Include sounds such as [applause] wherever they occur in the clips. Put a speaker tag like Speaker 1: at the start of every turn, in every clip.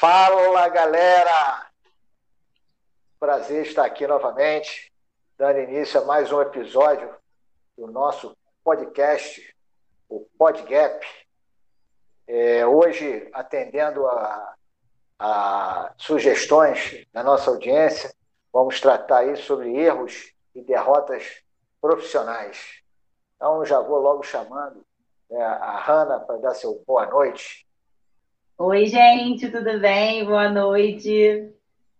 Speaker 1: Fala, galera! Prazer estar aqui novamente, dando início a mais um episódio do nosso podcast, o PodGap. É, hoje, atendendo a, a sugestões da nossa audiência, vamos tratar aí sobre erros e derrotas profissionais. Então, já vou logo chamando né, a Hanna para dar seu boa noite.
Speaker 2: Oi, gente, tudo bem? Boa noite.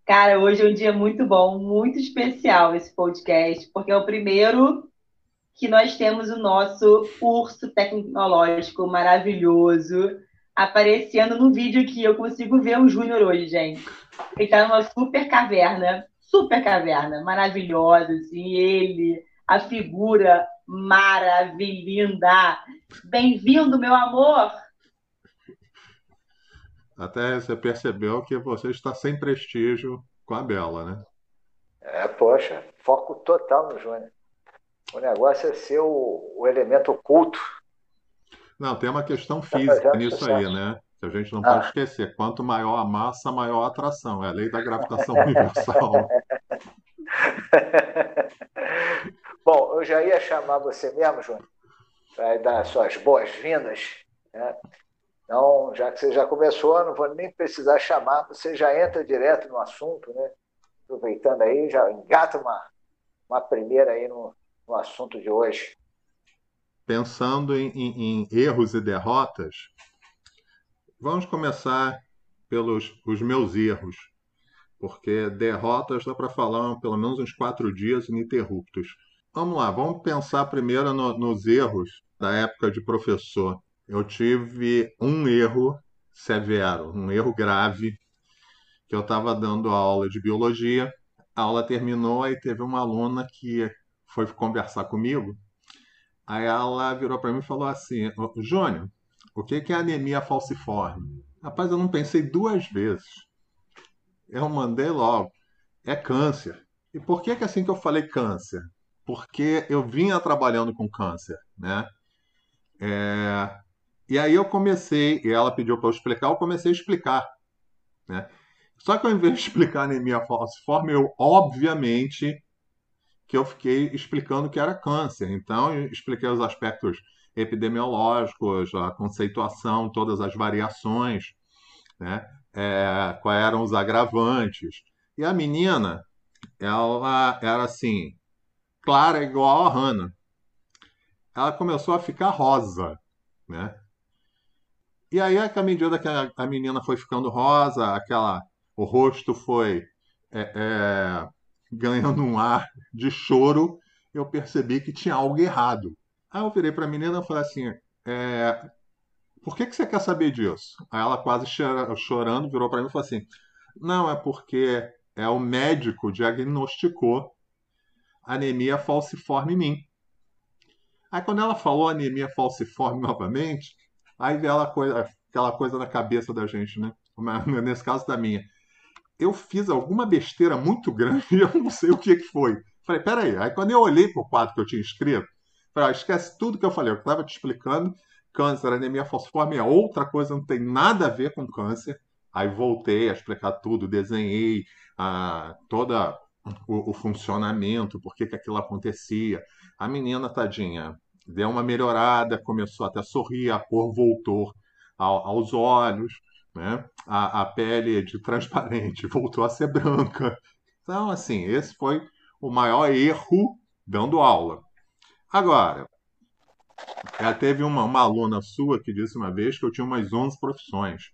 Speaker 2: Cara, hoje é um dia muito bom, muito especial esse podcast, porque é o primeiro que nós temos o nosso curso tecnológico maravilhoso aparecendo no vídeo aqui. Eu consigo ver o Júnior hoje, gente. Ele está numa super caverna, super caverna, maravilhosa, assim, ele, a figura maravilhosa. Bem-vindo, meu amor!
Speaker 3: Até você percebeu que você está sem prestígio com a Bela, né?
Speaker 1: É, poxa, foco total no Júnior. O negócio é ser o, o elemento oculto.
Speaker 3: Não, tem uma questão tá física nisso aí, né? Que a gente não ah. pode esquecer. Quanto maior a massa, maior a atração. É a lei da gravitação [laughs] universal. [laughs]
Speaker 1: Bom, eu já ia chamar você mesmo, Júnior, para dar suas boas-vindas. Né? Então, já que você já começou, não vou nem precisar chamar, você já entra direto no assunto, né? Aproveitando aí, já engata uma, uma primeira aí no, no assunto de hoje.
Speaker 3: Pensando em, em, em erros e derrotas, vamos começar pelos os meus erros, porque derrotas dá para falar pelo menos uns quatro dias ininterruptos. Vamos lá, vamos pensar primeiro no, nos erros da época de professor eu tive um erro severo, um erro grave, que eu estava dando aula de biologia, a aula terminou, aí teve uma aluna que foi conversar comigo, aí ela virou para mim e falou assim, Júnior, o que é anemia falciforme? Rapaz, eu não pensei duas vezes. Eu mandei logo, é câncer. E por que que assim que eu falei câncer? Porque eu vinha trabalhando com câncer, né? É, e aí eu comecei, e ela pediu para eu explicar, eu comecei a explicar. Né? Só que ao invés de explicar anemia falciforme, eu, obviamente, que eu fiquei explicando que era câncer. Então, eu expliquei os aspectos epidemiológicos, a conceituação, todas as variações, né? É, quais eram os agravantes. E a menina, ela era assim, clara igual a Hannah. Ela começou a ficar rosa, né? E aí, à medida que a, a menina foi ficando rosa, aquela, o rosto foi é, é, ganhando um ar de choro, eu percebi que tinha algo errado. Aí eu virei para a menina e falei assim: é, por que, que você quer saber disso? Aí ela quase chorando virou para mim e falou assim: não, é porque é o médico diagnosticou anemia falciforme em mim. Aí quando ela falou anemia falciforme novamente, Aí vem coisa, aquela coisa na cabeça da gente, né? [laughs] Nesse caso da minha. Eu fiz alguma besteira muito grande e [laughs] eu não sei o que, que foi. Falei, peraí. Aí quando eu olhei para o quadro que eu tinha escrito, falei, ah, esquece tudo que eu falei. Eu estava te explicando. Câncer, anemia falciforme é outra coisa, não tem nada a ver com câncer. Aí voltei a explicar tudo, desenhei ah, toda o, o, funcionamento, por que, que aquilo acontecia. A menina, tadinha, deu uma melhorada, começou até a sorrir, a cor voltou ao, aos olhos, né? a, a pele de transparente [laughs] voltou a ser branca. Então, assim, esse foi o maior erro dando aula. Agora, ela teve uma, uma aluna sua que disse uma vez que eu tinha umas 11 profissões.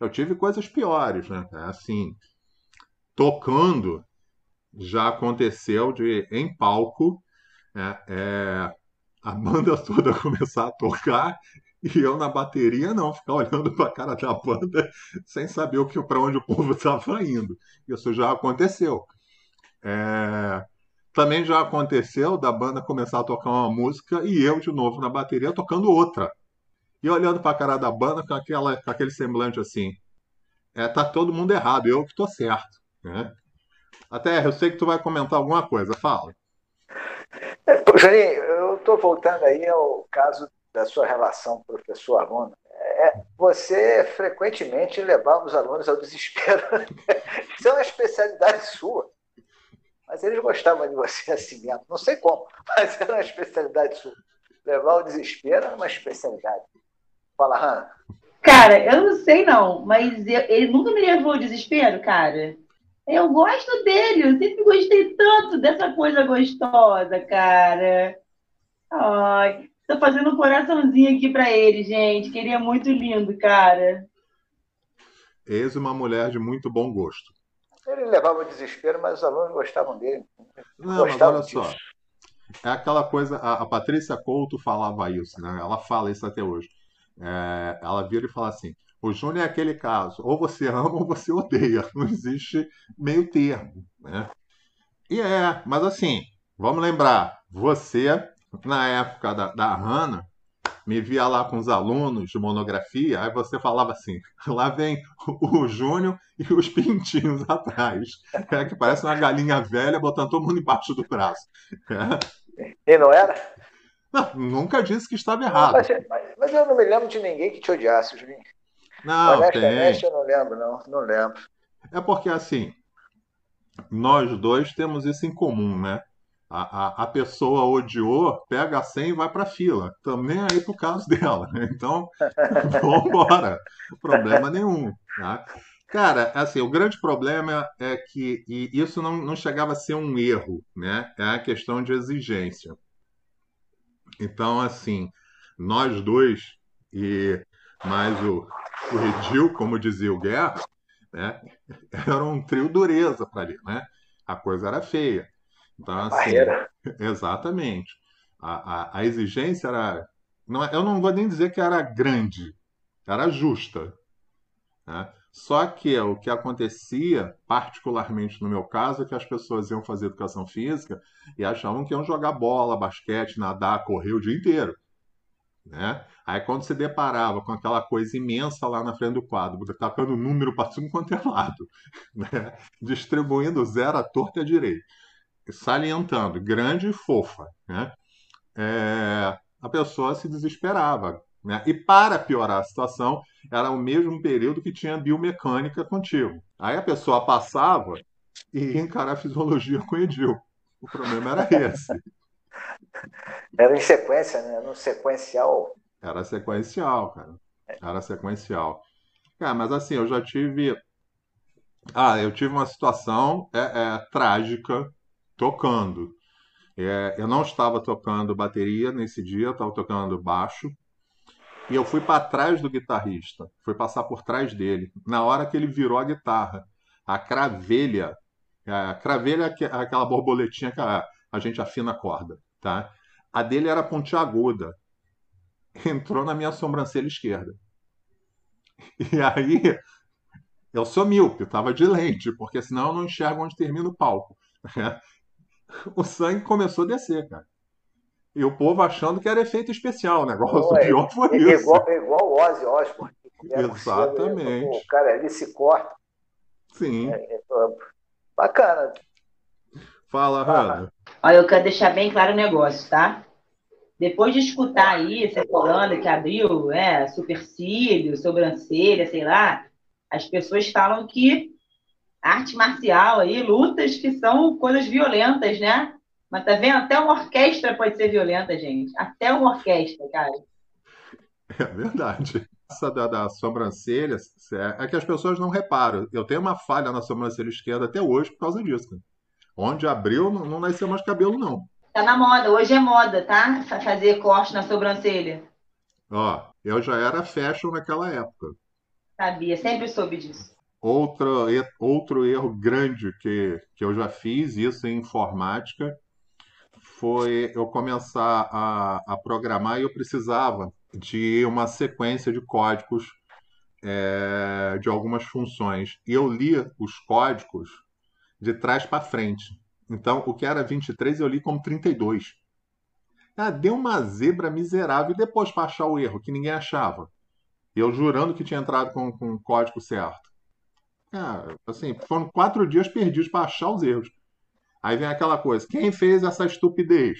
Speaker 3: Eu tive coisas piores, né? Assim, tocando, já aconteceu de, em palco, é, é, a banda toda [laughs] começar a tocar e eu na bateria não, ficar olhando para a cara da banda [laughs] sem saber o que para onde o povo [laughs] estava indo. Isso já aconteceu. É... Também já aconteceu da banda começar a tocar uma música e eu de novo na bateria tocando outra. E olhando para a cara da banda com, aquela, com aquele semblante assim. É, tá todo mundo errado, eu que tô certo. Né? Até eu sei que tu vai comentar alguma coisa, fala.
Speaker 1: Juninho, eu estou voltando aí ao caso da sua relação professor-aluno. é, você frequentemente levava os alunos ao desespero. [laughs] Isso é uma especialidade sua. Mas eles gostavam de você assim mesmo. Não sei como, mas era uma especialidade sua. Levar ao desespero era uma especialidade. Fala, Hanna.
Speaker 2: Cara, eu não sei não, mas eu, ele nunca me levou ao desespero, cara. Eu gosto dele, eu sempre gostei tanto dessa coisa gostosa, cara. Ai, tô fazendo um coraçãozinho aqui para ele, gente. Queria muito lindo, cara.
Speaker 3: Eis uma mulher de muito bom gosto.
Speaker 1: Ele levava o desespero, mas os alunos gostavam dele.
Speaker 3: Não, gostavam mas olha disso. só. É aquela coisa, a, a, Patrícia Couto falava isso, né? Ela fala isso até hoje. É, ela vira e fala assim: o Júnior é aquele caso, ou você [laughs] ama ou você odeia. Não existe meio termo, né? E é, mas assim, vamos lembrar, você, na época da, da Hannah, me via lá com os alunos de monografia, aí você falava assim: [laughs] lá vem o, o Júnior e os pintinhos [laughs] atrás. É que parece uma galinha velha botando todo mundo embaixo do braço.
Speaker 1: É. E não era?
Speaker 3: Não, nunca disse que estava errado.
Speaker 1: Mas, mas, mas, eu não me lembro de ninguém que te odiasse, Julinho.
Speaker 3: Não, Honestamente,
Speaker 1: tem. eu não lembro, não. Não lembro.
Speaker 3: É porque, assim, nós dois temos isso em comum, né? A, a, a pessoa odiou, pega a senha e vai para fila. Também aí pro caso [laughs] dela. Né? Então, [laughs] vambora. Problema nenhum. Tá? Cara, assim, o grande problema é que e isso não, não chegava a ser um erro, né? É a questão de exigência. Então, assim, nós dois e mais o, o Redil, como dizia o Guerra, né? Era um trio dureza para ali, né? A coisa era feia. Então, assim, exatamente. A, a, a, exigência era. Não, eu não vou nem dizer que era grande, era justa. Né? Só que o que acontecia, particularmente no meu caso, é que as pessoas iam fazer educação física e achavam que iam jogar bola, basquete, nadar, correr o dia inteiro. Né? Aí quando se deparava com aquela coisa imensa lá na frente do quadro, tacando número para tudo quanto é lado, [laughs] né? distribuindo zero à torta e à direita, salientando, grande e fofa, né? É, a pessoa se desesperava. Né? E para piorar a situação, era o mesmo período que tinha biomecânica contigo. Aí a pessoa passava e ia encarar a fisiologia com o Edil. O problema era [laughs] esse. [laughs]
Speaker 1: Era em sequência, né? Um sequencial.
Speaker 3: Era sequencial, cara. Era sequencial. Cara, mas assim, eu já tive. Ah, eu tive uma situação é, é, trágica tocando. É, eu não estava tocando bateria nesse dia, estava tocando baixo. E eu fui para trás do guitarrista, fui passar por trás dele. Na hora que ele virou a guitarra, a cravelha, a cravelha é aquela borboletinha que a, a gente afina a corda, tá? A dele era pontiaguda. Entrou na minha sobrancelha esquerda. E aí eu sou míope, estava de lente, porque senão eu não enxergo onde termina o palco. O sangue começou a descer, cara. E o povo achando que era efeito especicial o negócio. o pior foi é, isso.
Speaker 1: Igual, igual o Ozzy Osbourne.
Speaker 3: Exatamente.
Speaker 1: O cara ali se corta.
Speaker 3: Sim. É, é,
Speaker 1: bacana.
Speaker 3: Fala, Hanna.
Speaker 2: Olha, eu quero deixar bem claro o negócio, tá? Depois de escutar aí, você falando que abriu é, supercílio, sobrancelha, sei lá, as pessoas falam que arte marcial aí, lutas que são coisas violentas, né? Mas tá vendo? Até uma orquestra pode ser violenta, gente. Até uma orquestra, cara.
Speaker 3: É verdade. Essa da, da sobrancelha é que as pessoas não reparam. Eu tenho uma falha na sobrancelha esquerda até hoje por causa disso. Onde abriu, não, não nasceu mais cabelo, não.
Speaker 2: Tá na moda. Hoje é moda, tá? Fazer corte na sobrancelha.
Speaker 3: Ó, eu já era fashion naquela época.
Speaker 2: Sabia, sempre soube disso.
Speaker 3: Outro, outro erro grande que, que eu já fiz, isso em informática, foi eu começar a, a programar e eu precisava de uma sequência de códigos é, de algumas funções. E eu li os códigos de trás para frente. Então, o que era 23 eu li como 32. Ah, deu uma zebra miserável e depois para achar o erro, que ninguém achava. Eu jurando que tinha entrado com, com o código certo. Ah, assim, foram quatro dias perdidos para achar os erros. Aí vem aquela coisa: quem fez essa estupidez?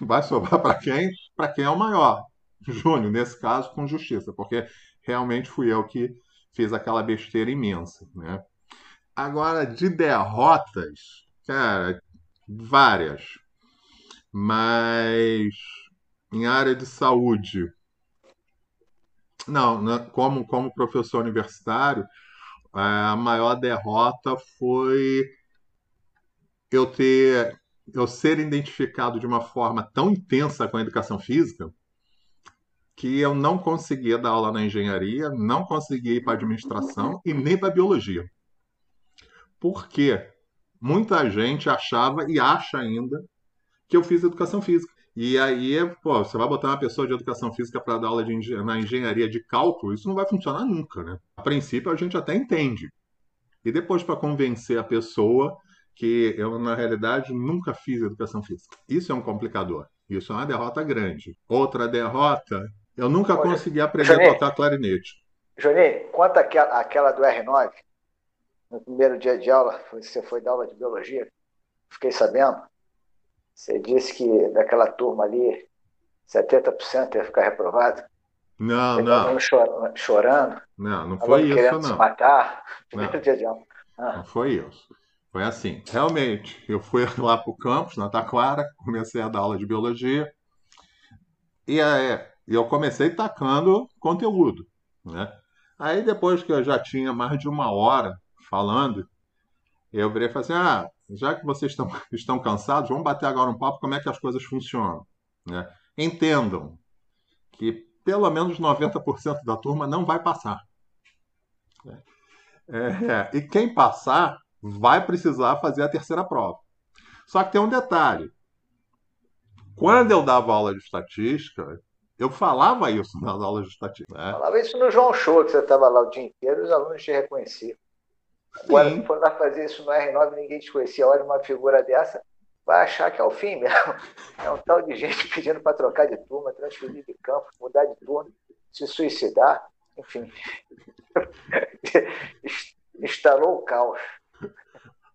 Speaker 3: Vai sobrar para quem? Para quem é o maior. Júnior, nesse caso, com justiça, porque realmente fui eu que fiz aquela besteira imensa, né? Agora, de derrotas, cara, várias. Mas em área de saúde, não, né, como, como professor universitário, a maior derrota foi eu ter eu ser identificado de uma forma tão intensa com a educação física que eu não conseguia dar aula na engenharia, não conseguia ir para administração e nem para biologia. Por quê? Muita gente achava e acha ainda que eu fiz educação física. E aí, pô, você vai botar uma pessoa de educação física para dar aula de, na engenharia de cálculo, isso não vai funcionar nunca, né? A princípio a gente até entende. E depois para convencer a pessoa que eu, na realidade, nunca fiz educação física. Isso é um complicador. Isso é uma derrota grande. Outra derrota eu nunca Olha, consegui aprender Johnny, a tocar clarinete.
Speaker 1: Johnny, conta aquela, aquela do R9. No primeiro dia de aula, [laughs] você foi dar aula de biologia, fiquei sabendo. Você disse que daquela turma ali, 70% ia ficar reprovado.
Speaker 3: Não, não.
Speaker 1: chorando.
Speaker 3: Não, não foi isso, não.
Speaker 1: se matar. [laughs] Primeiro não. dia de aula.
Speaker 3: Ah. Não foi isso. Foi assim. Realmente, eu fui [laughs] lá para o campus, na Taquara, comecei a dar aula de biologia. E é, eu comecei tacando conteúdo, né? Aí depois que eu já tinha mais de uma hora falando, eu virei e falei assim, ah, já que vocês estão, [laughs] estão cansados, vamos bater agora um papo como é que as coisas funcionam, né? Entendam que pelo menos 90% da turma não vai passar. Né? É, e quem passar vai precisar fazer a terceira prova. Só que tem um detalhe. Quando eu dava aula de estatística, eu falava isso nas aulas de estatística. Né?
Speaker 1: Falava isso no João Show, que você estava lá o dia inteiro e os alunos te reconheciam. Agora, se for lá fazer isso no R9 ninguém te conhecia. Olha uma figura dessa, vai achar que é o fim mesmo. [laughs] É um tal de gente pedindo para trocar de turma, transferir de campo, mudar de turno, se suicidar, enfim. [laughs] Instalou o caos.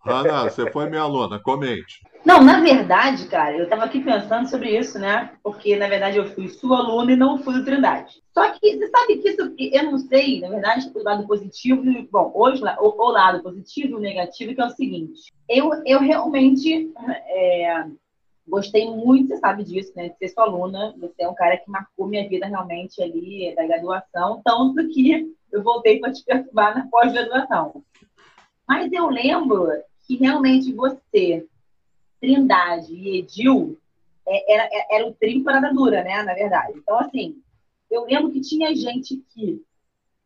Speaker 3: Ana, você foi minha aluna, comente.
Speaker 2: Não, na verdade, cara, eu estava aqui pensando sobre isso, né? Porque, na verdade, eu fui sua aluna e não fui do Trindade. Só que você sabe que isso, eu não sei, na verdade, o lado positivo, bom, hoje, o, o lado positivo e o negativo, que é o seguinte. Eu, eu realmente é, gostei muito, você sabe disso, né? De ser sua aluna. Você é um cara que marcou minha vida realmente ali da graduação, tanto que eu voltei para te perturbar na pós-graduação. Mas eu lembro que realmente você, Trindade e Edil, é, era, é, era o trio parada dura, né? Na verdade. Então, assim, eu lembro que tinha gente que.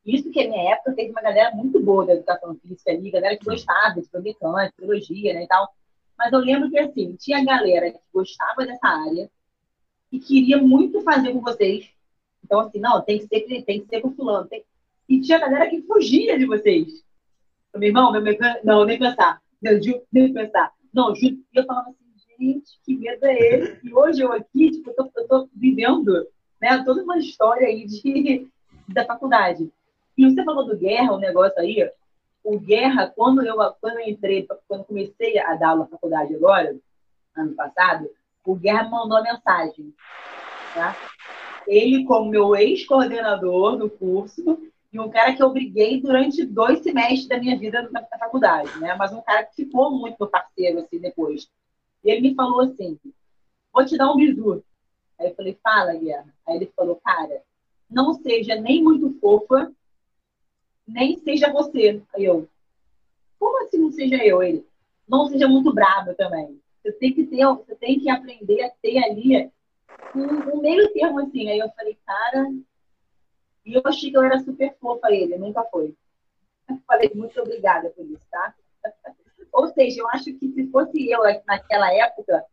Speaker 2: Isso que é minha época, teve uma galera muito boa da educação física ali, galera que gostava de biomecânica, biologia, né, e tal. Mas eu lembro que, assim, tinha galera que gostava dessa área e queria muito fazer com vocês. Então, assim, não, tem que ser, tem que ser com fulano. Tem... E tinha galera que fugia de vocês. Meu irmão, meu mecânico, não, nem pensar. Meu Gil, nem pensar. Não, eu falava assim, gente, que medo é esse? E hoje eu aqui, tipo, eu tô, eu tô vivendo né, toda uma história aí de, [laughs] da faculdade. E você falou do Guerra, o um negócio aí, o Guerra, quando eu, quando eu entrei, quando comecei a dar aula na faculdade agora, ano passado, o Guerra mandou uma mensagem. Tá? Ele, como meu ex-coordenador do curso, e um cara que eu briguei durante dois semestres da minha vida na, faculdade, né? Mas um cara que ficou muito meu parceiro, assim, depois. E ele me falou assim, vou te dar um bisu. Aí eu falei, fala, Guilherme. Aí ele falou, cara, não seja nem muito fofa, nem seja você. Aí eu, como assim não seja eu? Ele, não seja muito brava também. Você tem que ter, você tem que aprender a ter ali um, um meio termo assim. Aí eu falei, cara, e eu achei que eu era super fofa ele, nunca foi. Falei, muito obrigada por isso, tá? [laughs] Ou seja, eu acho que se fosse eu naquela época,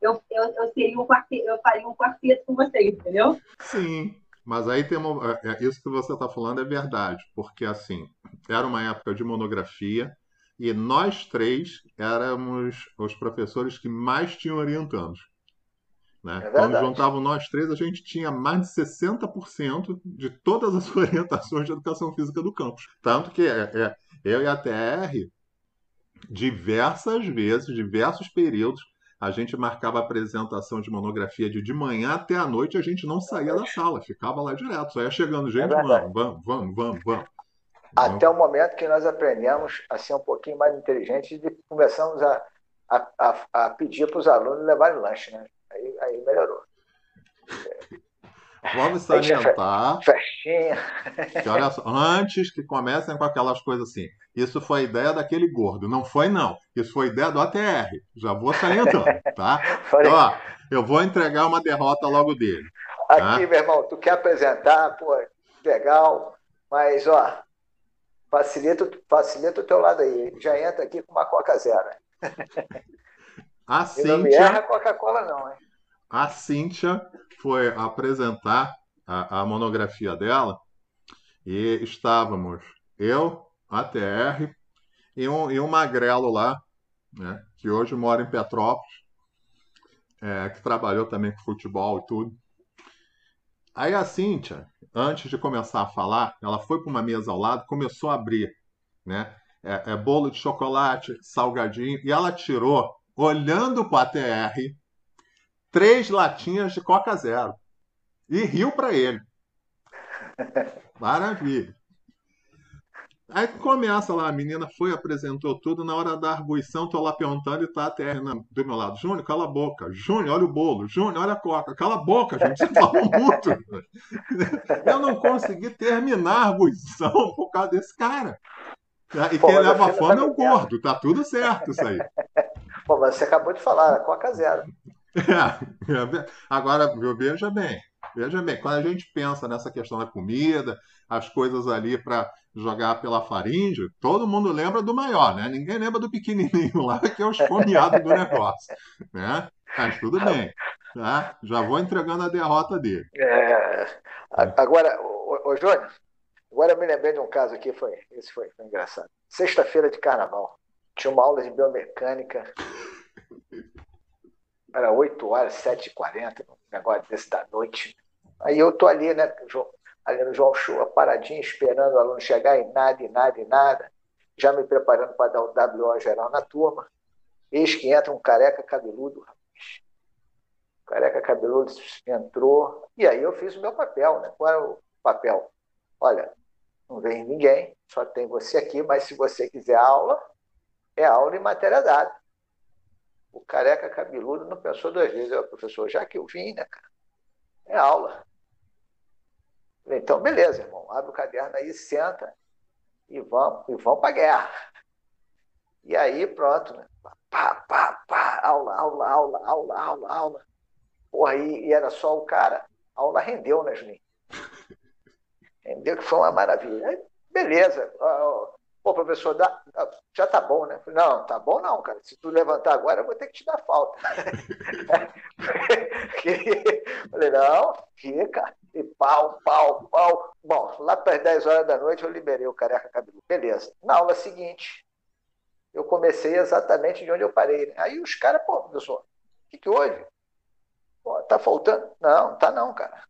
Speaker 2: eu, eu, eu, seria um quarteto, eu faria um quarteto com vocês, entendeu?
Speaker 3: Sim. Mas aí tem uma, é, é, isso que você está falando é verdade, porque assim, era uma época de monografia e nós três éramos os professores que mais tinham orientandos. Né? É Quando juntavam nós três, a gente tinha mais de 60% de todas as [laughs] orientações de educação física do campus. Tanto que é, é, eu e a TR, diversas vezes, diversos períodos, a gente marcava a apresentação de monografia de de manhã até a noite, a gente não saía da sala, ficava lá direto, só ia chegando gente,
Speaker 1: É verdade.
Speaker 3: vamos, vamos, vamos, vamos, vamos.
Speaker 1: Até o momento que nós aprendemos a ser um pouquinho mais inteligentes e começamos a, a, a, a pedir para os alunos levarem lanche, né? Aí, aí melhorou.
Speaker 3: Vamos
Speaker 1: tinha fe-
Speaker 3: salientar
Speaker 1: Festinha.
Speaker 3: que, olha só, antes que comecem com aquelas coisas assim, isso foi ideia daquele gordo. Não foi, não. Isso foi ideia do ATR. Já vou salientando, tá? [laughs]
Speaker 1: Falei,
Speaker 3: Ó, eu vou entregar uma derrota logo dele.
Speaker 1: aqui, meu irmão, tu quer apresentar, pô, legal, mas, ó, facilita, facilita o teu lado aí. Já entra aqui com uma Coca Zero.
Speaker 3: A [laughs]
Speaker 1: E não me erra Coca-Cola, não, hein?
Speaker 3: A Cíntia foi apresentar a, a monografia dela e estávamos eu, ATR e um, e um magrelo lá, né, que hoje mora em Petrópolis, é, que trabalhou também com futebol e tudo. Aí a Cíntia, antes de começar a falar, ela foi para uma mesa ao lado, começou a abrir, né? É, é bolo de chocolate, salgadinho, e ela tirou, olhando para a ATR, três latinhas de Coca Zero e riu para ele. [laughs] Maravilha. Aí começa lá, a menina foi, apresentou tudo, na hora da arguição, tô lá perguntando e tá a TR na- do meu lado. Júnior, cala a boca. Júnior, olha o bolo. Júnior, olha a coca. Cala a boca, gente. Você falou muito. [laughs] Eu não consegui terminar a arguição por causa desse cara. E
Speaker 1: Pô,
Speaker 3: quem leva fome
Speaker 1: tá
Speaker 3: é o
Speaker 1: vendo.
Speaker 3: gordo. Tá tudo certo isso aí. [laughs]
Speaker 1: Pô, mas você acabou de falar, Coca Zero.
Speaker 3: É, agora, viu, veja bem, veja bem, quando a gente pensa nessa questão da comida, as coisas ali para jogar pela faringe, todo mundo lembra do maior, né? Ninguém lembra do pequenininho [laughs] lá, que é o esfomeado do negócio, né? Mas tudo bem, tá? Já vou entregando a derrota dele.
Speaker 1: É, agora, ô, ô, agora eu me lembrei de um caso aqui, foi, esse foi, foi engraçado. Sexta-feira de carnaval, tinha uma aula de biomecânica, [laughs] era 8 horas, 7h40, um negócio desse da noite. Aí eu tô ali, né, ali no João Show, paradinho, esperando o aluno chegar e nada, e nada, e nada, já me preparando para dar o WO geral na turma. Eis que entra um careca cabeludo, rapaz. Careca cabeludo entrou, e aí eu fiz o meu papel, né? Qual era o papel? Olha, não vem ninguém, só tem você aqui, mas se você quiser aula, é aula em matéria dada. O careca cabeludo não pensou duas vezes, eu, professor, já que eu vim, né, cara? É aula. Falei, Então, beleza, irmão, abre o caderno aí, senta e vamos, e vamos para a guerra. E aí, pronto, né? Pá, pá, pá, aula, aula, aula, aula, aula, aula. Porra, e, e era só o cara. A aula rendeu, né, Juninho? [laughs] Rendeu que foi uma maravilha. Aí, beleza. ó, ó, Pô, professor, dá- já tá bom, né? Falei, Não, tá bom não, cara. Se tu levantar agora, eu vou ter que te dar falta. [laughs] Falei, não, fica. E pau, pau, pau. Bom, lá para as 10 horas da noite eu liberei o careca cabeludo. Beleza. Na aula seguinte, eu comecei exatamente de onde eu parei. né? Aí os caras, pô, professor, o que, que houve? Pô, tá faltando? Não, tá não, cara.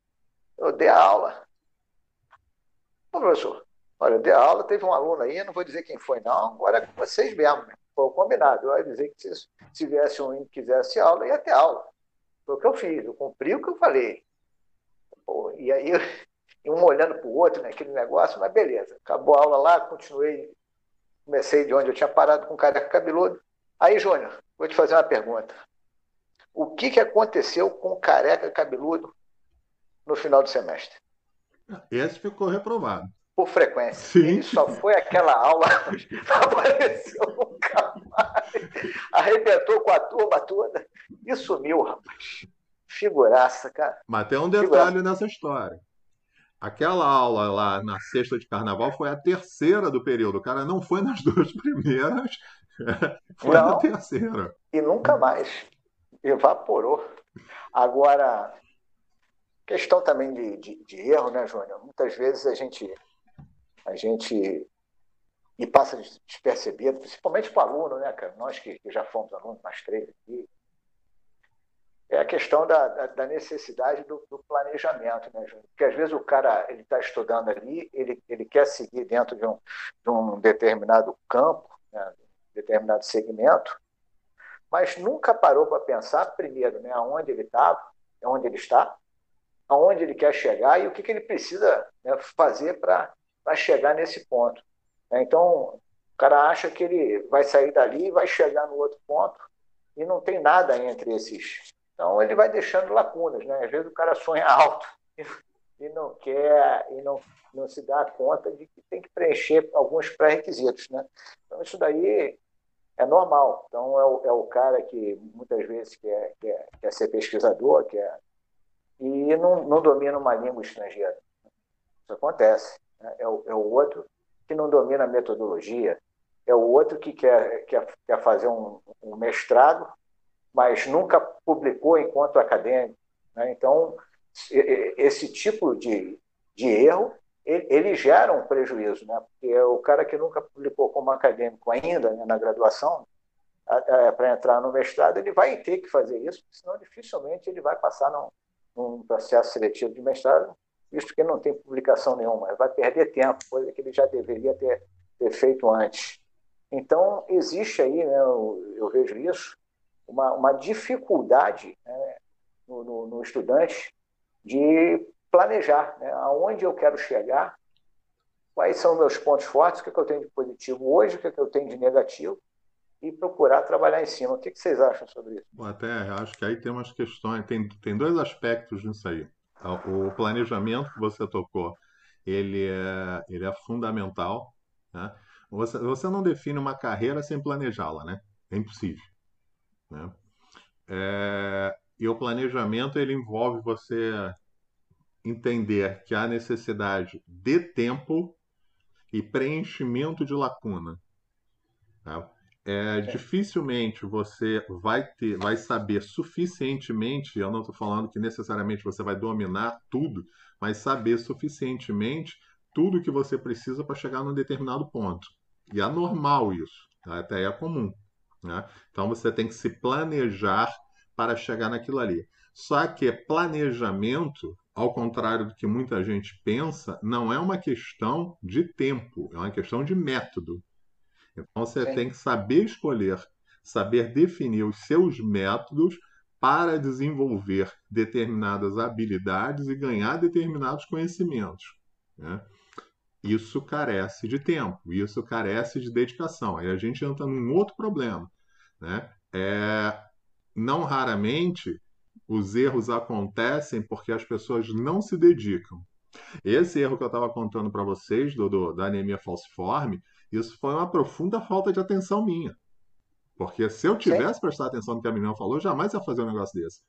Speaker 1: Eu dei a aula. Pô, professor, olha, eu dei aula, teve um aluno aí, não vou dizer quem foi, não, agora é com vocês mesmo. né? Foi o combinado. Eu ia dizer que se, se viesse um que quisesse aula, ia ter aula. Foi o que eu fiz, eu cumpri o que eu falei. Pô, e aí, [laughs] um olhando para o outro, né, aquele negócio, mas beleza. Acabou a aula lá, continuei, comecei de onde eu tinha parado com o careca cabeludo. Aí, Júnior, vou te fazer uma pergunta. O que, que aconteceu com o careca cabeludo no final do semestre?
Speaker 3: Esse ficou reprovado.
Speaker 1: Por frequência.
Speaker 3: Sim.
Speaker 1: Ele só foi aquela aula, [laughs] apareceu nunca mais. Arrebentou com a turma toda e sumiu, rapaz. Figuraça, cara.
Speaker 3: Mas tem um detalhe nessa história. Aquela aula lá na sexta de carnaval foi a terceira do período. O cara não foi nas [laughs] duas primeiras, [laughs] foi
Speaker 1: Não.
Speaker 3: na terceira.
Speaker 1: E nunca mais. Evaporou. Agora, questão também de, de, de erro, né, Júnior? Muitas vezes a gente, a gente e passa despercebido, principalmente para o aluno, né, cara? Nós que, que já fomos alunos, mais três aqui, é a questão da, da, da necessidade do, do, planejamento, né, Júnior? Porque às vezes o cara ele está estudando ali, ele, ele quer seguir dentro de um, de um determinado campo, né, determinado segmento, mas nunca parou para pensar, primeiro, né, aonde ele estava, onde ele está, aonde ele quer chegar e o que, que ele precisa né, fazer para chegar nesse ponto. Né. Então, o cara acha que ele vai sair dali e vai chegar no outro ponto e não tem nada entre esses. Então, ele vai deixando lacunas. Né? Às vezes o cara sonha [laughs] alto e não quer, e não, não se dá conta de que tem que preencher alguns pré-requisitos. Né? Então, isso daí é normal. Então, é o, é o cara que muitas vezes quer, quer, quer ser pesquisador, quer, e não, não domina uma língua estrangeira. Isso acontece. Né? É, o, é o outro que não domina a metodologia, é o outro que quer, quer, quer fazer um, um mestrado, mas nunca publicou enquanto acadêmico. Né? Então, esse tipo de, de erro ele gera um prejuízo, né? porque o cara que nunca publicou como acadêmico ainda né, na graduação, para entrar no mestrado, ele vai ter que fazer isso, senão dificilmente ele vai passar num, num processo seletivo de mestrado, visto que não tem publicação nenhuma, vai perder tempo, coisa que ele já deveria ter, ter feito antes. Então, existe aí, né, eu, eu vejo isso, uma, uma dificuldade né, no, no, no estudante de planejar né? aonde eu quero chegar, quais são meus pontos fortes, o que, é que eu tenho de positivo hoje, o que, é que eu tenho de negativo, e procurar trabalhar em cima. O que, que vocês acham sobre isso?
Speaker 3: Bom, até acho que aí tem umas questões, tem, tem dois aspectos nisso aí. O planejamento que você tocou, ele é, ele é fundamental. Né? Você, você não define uma carreira sem planejá-la, né? É impossível. Né? É, e o planejamento ele envolve você entender que há necessidade de tempo e preenchimento de lacuna. Tá? É, dificilmente você vai ter, vai saber suficientemente. Eu não estou falando que necessariamente você vai dominar tudo, mas saber suficientemente tudo que você precisa para chegar num determinado ponto. E é normal isso, tá? até é comum. Né? Então você tem que se planejar para chegar naquilo ali. Só que planejamento ao contrário do que muita gente pensa, não é uma questão de tempo, é uma questão de método. Então você Sim. tem que saber escolher, saber definir os seus métodos para desenvolver determinadas habilidades e ganhar determinados conhecimentos. Né? Isso carece de tempo, isso carece de dedicação. Aí a gente entra num outro problema. Né? É, não raramente os erros acontecem porque as pessoas não se dedicam. Esse erro que eu estava contando para vocês, do, do, da anemia falciforme, isso foi uma profunda falta de atenção minha. Porque se eu tivesse Sim. prestado atenção no que a menina falou, jamais ia fazer um negócio desse.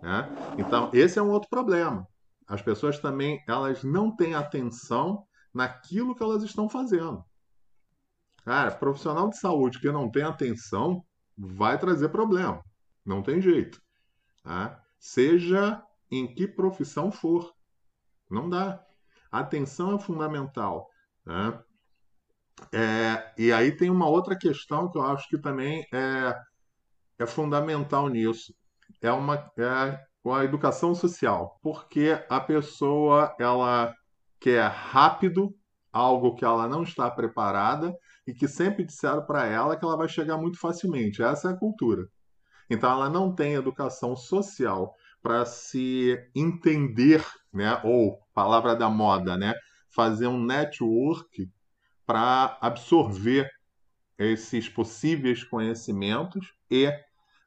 Speaker 3: Né? Então, esse é um outro problema. As pessoas também elas não têm atenção naquilo que elas estão fazendo. Cara, profissional de saúde que não tem atenção vai trazer problema. Não tem jeito. Tá? seja em que profissão for. Não dá. A atenção é fundamental. Né? É, e aí tem uma outra questão que eu acho que também é, é fundamental nisso. É uma é a educação social, porque a pessoa ela quer rápido algo que ela não está preparada e que sempre disseram para ela que ela vai chegar muito facilmente. Essa é a cultura. Então, ela não tem educação social para se entender, né? ou palavra da moda, né? fazer um network para absorver esses possíveis conhecimentos e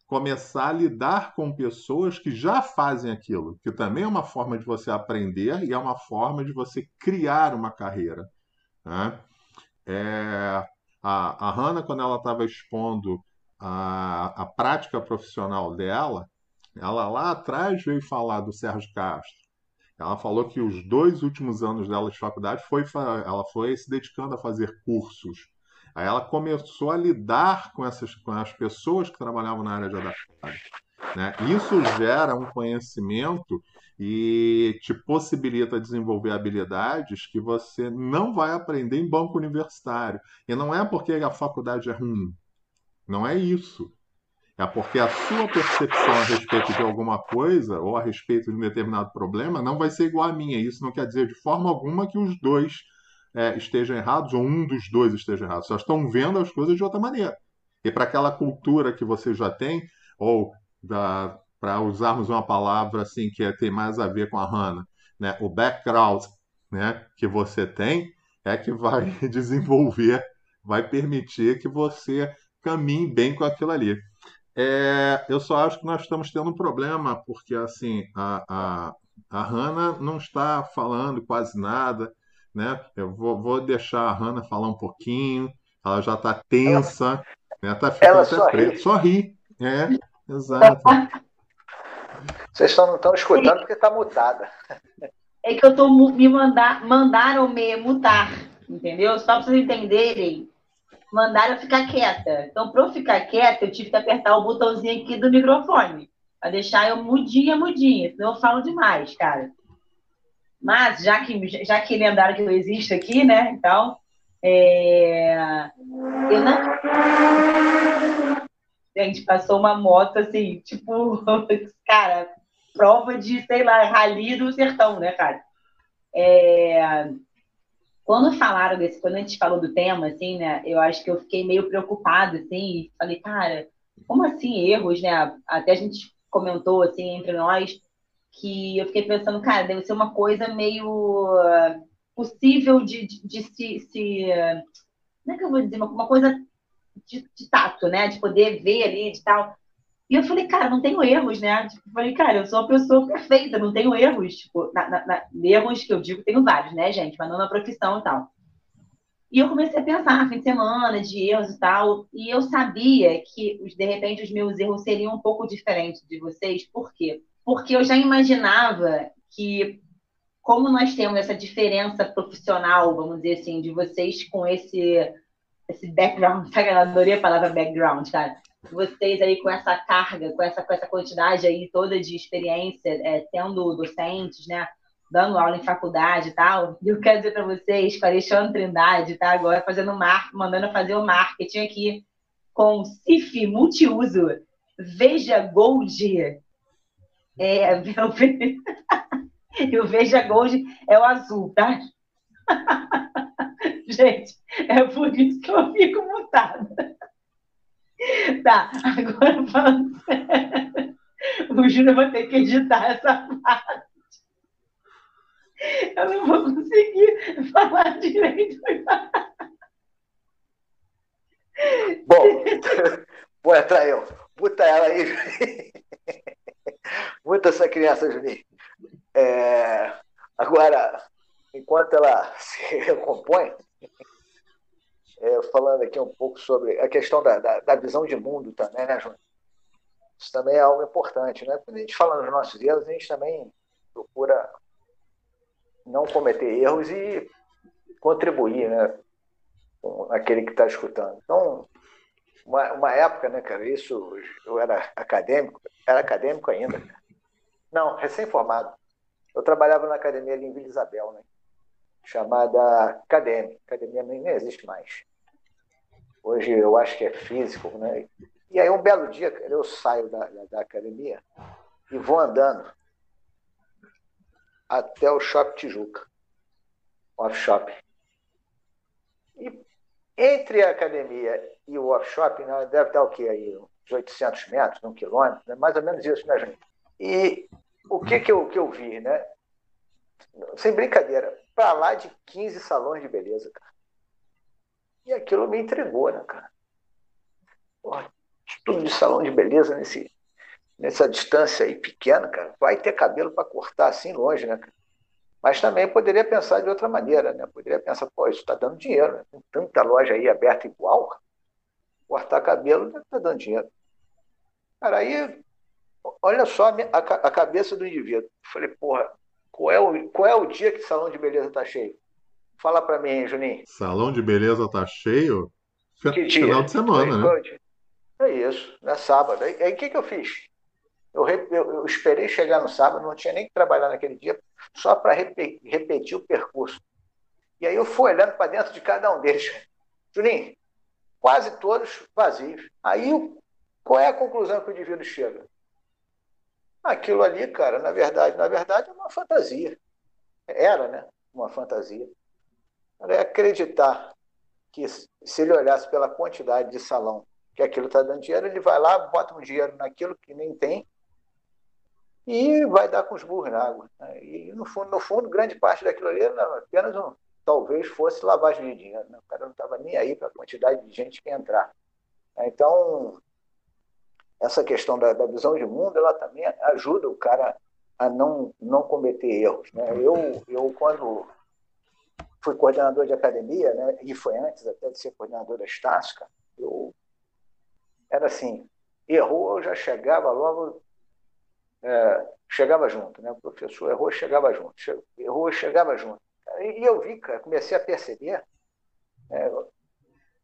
Speaker 3: começar a lidar com pessoas que já fazem aquilo, que também é uma forma de você aprender e é uma forma de você criar uma carreira. Né? É, a, a Hannah, quando ela estava expondo a, a prática profissional dela, ela lá atrás veio falar do Sérgio Castro. Ela falou que os dois últimos anos dela de faculdade foi ela foi se dedicando a fazer cursos. Aí ela começou a lidar com essas com as pessoas que trabalhavam na área de adaptabilidade. Né? Isso gera um conhecimento e te possibilita desenvolver habilidades que você não vai aprender em banco universitário. E não é porque a faculdade é ruim. Não é isso. É porque a sua percepção a respeito de alguma coisa ou a respeito de um determinado problema não vai ser igual à minha. Isso não quer dizer de forma alguma que os dois é, estejam errados ou um dos dois esteja errado. Só estão vendo as coisas de outra maneira. E para aquela cultura que você já tem, ou para usarmos uma palavra assim que é, tem mais a ver com a Hannah, né? o background né, que você tem é que vai [laughs] desenvolver, vai permitir que você caminhe bem com aquilo ali. É, eu só acho que nós estamos tendo um problema, porque assim, a, a, a Hannah não está falando quase nada, né? Eu vou, vou deixar a Hannah falar um pouquinho, ela já está tensa, ela, né? Tá ficando ela até preta. Só ri. É, exato. [laughs]
Speaker 1: Vocês não estão escutando porque está mutada.
Speaker 2: É que eu tô me mandar, mandaram me mutar, entendeu? Só para vocês entenderem, mandaram eu ficar quieta. Então, para eu ficar quieta, eu tive que apertar o botãozinho aqui do microfone, para deixar eu mudinha, mudinha, senão eu falo demais, cara. Mas, já que, já que lembraram que eu existo aqui, né? Então, é... eu não. Gente, passou uma moto assim, tipo, [laughs] cara, prova de, sei lá, rali do sertão, né, cara? É... Quando falaram desse, quando a gente falou do tema, assim, né, eu acho que eu fiquei meio preocupada, assim, falei, cara, como assim erros, né? Até a gente comentou, assim, entre nós, que eu fiquei pensando, cara, deve ser uma coisa meio possível de, de, de se, se. Como é que eu vou dizer? Uma, uma coisa de, de, tato, né? De poder ver ali, de tal. E eu falei, cara, não tenho erros, né? Tipo, falei, cara, eu sou uma pessoa perfeita, não tenho erros. Tipo, na, na, na, erros que eu digo, tenho vários, né, gente? Mas não na profissão e tal. E eu comecei a pensar, fim de semana, de erros e tal. E eu sabia que, de repente, os meus erros seriam um pouco diferentes de vocês. Por quê? Porque eu já imaginava que, como nós temos essa diferença profissional, vamos dizer assim, de vocês com esse, esse background, [laughs] sabe? Eu adorei a palavra background, cara vocês aí com essa carga, com essa, com essa quantidade aí toda de experiência, é, sendo docentes, né? Dando aula em faculdade e tal. E eu quero dizer para vocês, com a Alexandre Trindade, tá? Agora fazendo mar, mandando fazer o marketing aqui com CIF multiuso. Veja Gold. É, [laughs] o Veja Gold é o azul, tá? [laughs] Gente, é por isso que eu fico mutada. [laughs] Tá, agora falando sério. O Júnior vai ter que editar essa parte. Eu não vou conseguir falar direito.
Speaker 1: Bom, [laughs] vou entrar eu. Puta ela aí, [laughs] Muita essa criança, Juninho. É, agora, enquanto ela se recompõe, é, falando aqui um pouco sobre a questão da, da, da, visão de mundo também, né, Júnior? Isso também é algo importante, né? Quando a gente fala nos nossos erros, a gente também procura não cometer erros e contribuir, né, com aquele que está escutando. Então, uma, uma, época, né, cara, isso, eu era acadêmico, era acadêmico ainda, não, recém-formado. Eu trabalhava na academia ali em Vila Isabel, né? chamada Academia. Academia nem existe mais. Hoje eu acho que é físico, né? E aí um belo dia eu saio da, da, academia e vou andando até o Shopping Tijuca, off shop. E entre a academia e o off shop, né, deve estar o quê aí? Uns 800 metros, um quilômetro, né? mais ou menos isso, né, gente? E o que, que, eu, que eu vi, né? Sem brincadeira, para lá de 15 salões de beleza, cara. E aquilo me entregou, né, cara? Porra, estudo de salão de beleza nesse, nessa distância aí pequena, cara. Vai ter cabelo para cortar assim longe, né, cara? Mas também poderia pensar de outra maneira, né? Poderia pensar, pô, isso está dando dinheiro, né? Tem tanta loja aí aberta igual, cortar cabelo está dando dinheiro. Cara, aí, olha só a, a cabeça do indivíduo. Falei, porra, qual é o, qual é o dia que o salão de beleza está cheio? Fala para mim, Juninho.
Speaker 3: Salão de beleza está cheio? Que dia? Final de semana, né?
Speaker 1: É isso, é sábado. Aí o que, que eu fiz? Eu, eu, eu, esperei chegar no sábado, não tinha nem que trabalhar naquele dia, só para repetir, repetir o percurso. E aí eu fui olhando para dentro de cada um deles. Juninho, quase todos vazios. Aí qual é a conclusão que o indivíduo chega? Aquilo ali, cara, na verdade, na verdade é uma fantasia. Era, né? Uma fantasia. É acreditar que se ele olhasse pela quantidade de salão que aquilo está dando dinheiro, ele vai lá, bota um dinheiro naquilo que nem tem e vai dar com os burros na água. Né? E, no fundo, no fundo, grande parte daquilo ali era apenas um, talvez fosse lavagem de dinheiro. Né? O cara não estava nem aí para a quantidade de gente que entrar. Então, essa questão da, da, visão de mundo, ela também ajuda o cara a não, não cometer erros. Né? Eu, eu, quando fui coordenador de academia, né, e foi antes até de ser coordenador da Estática, eu era assim, errou, eu já chegava logo, é, chegava junto, né? O professor errou, chegava junto, errou, chegava junto. E eu vi, cara, comecei a perceber é,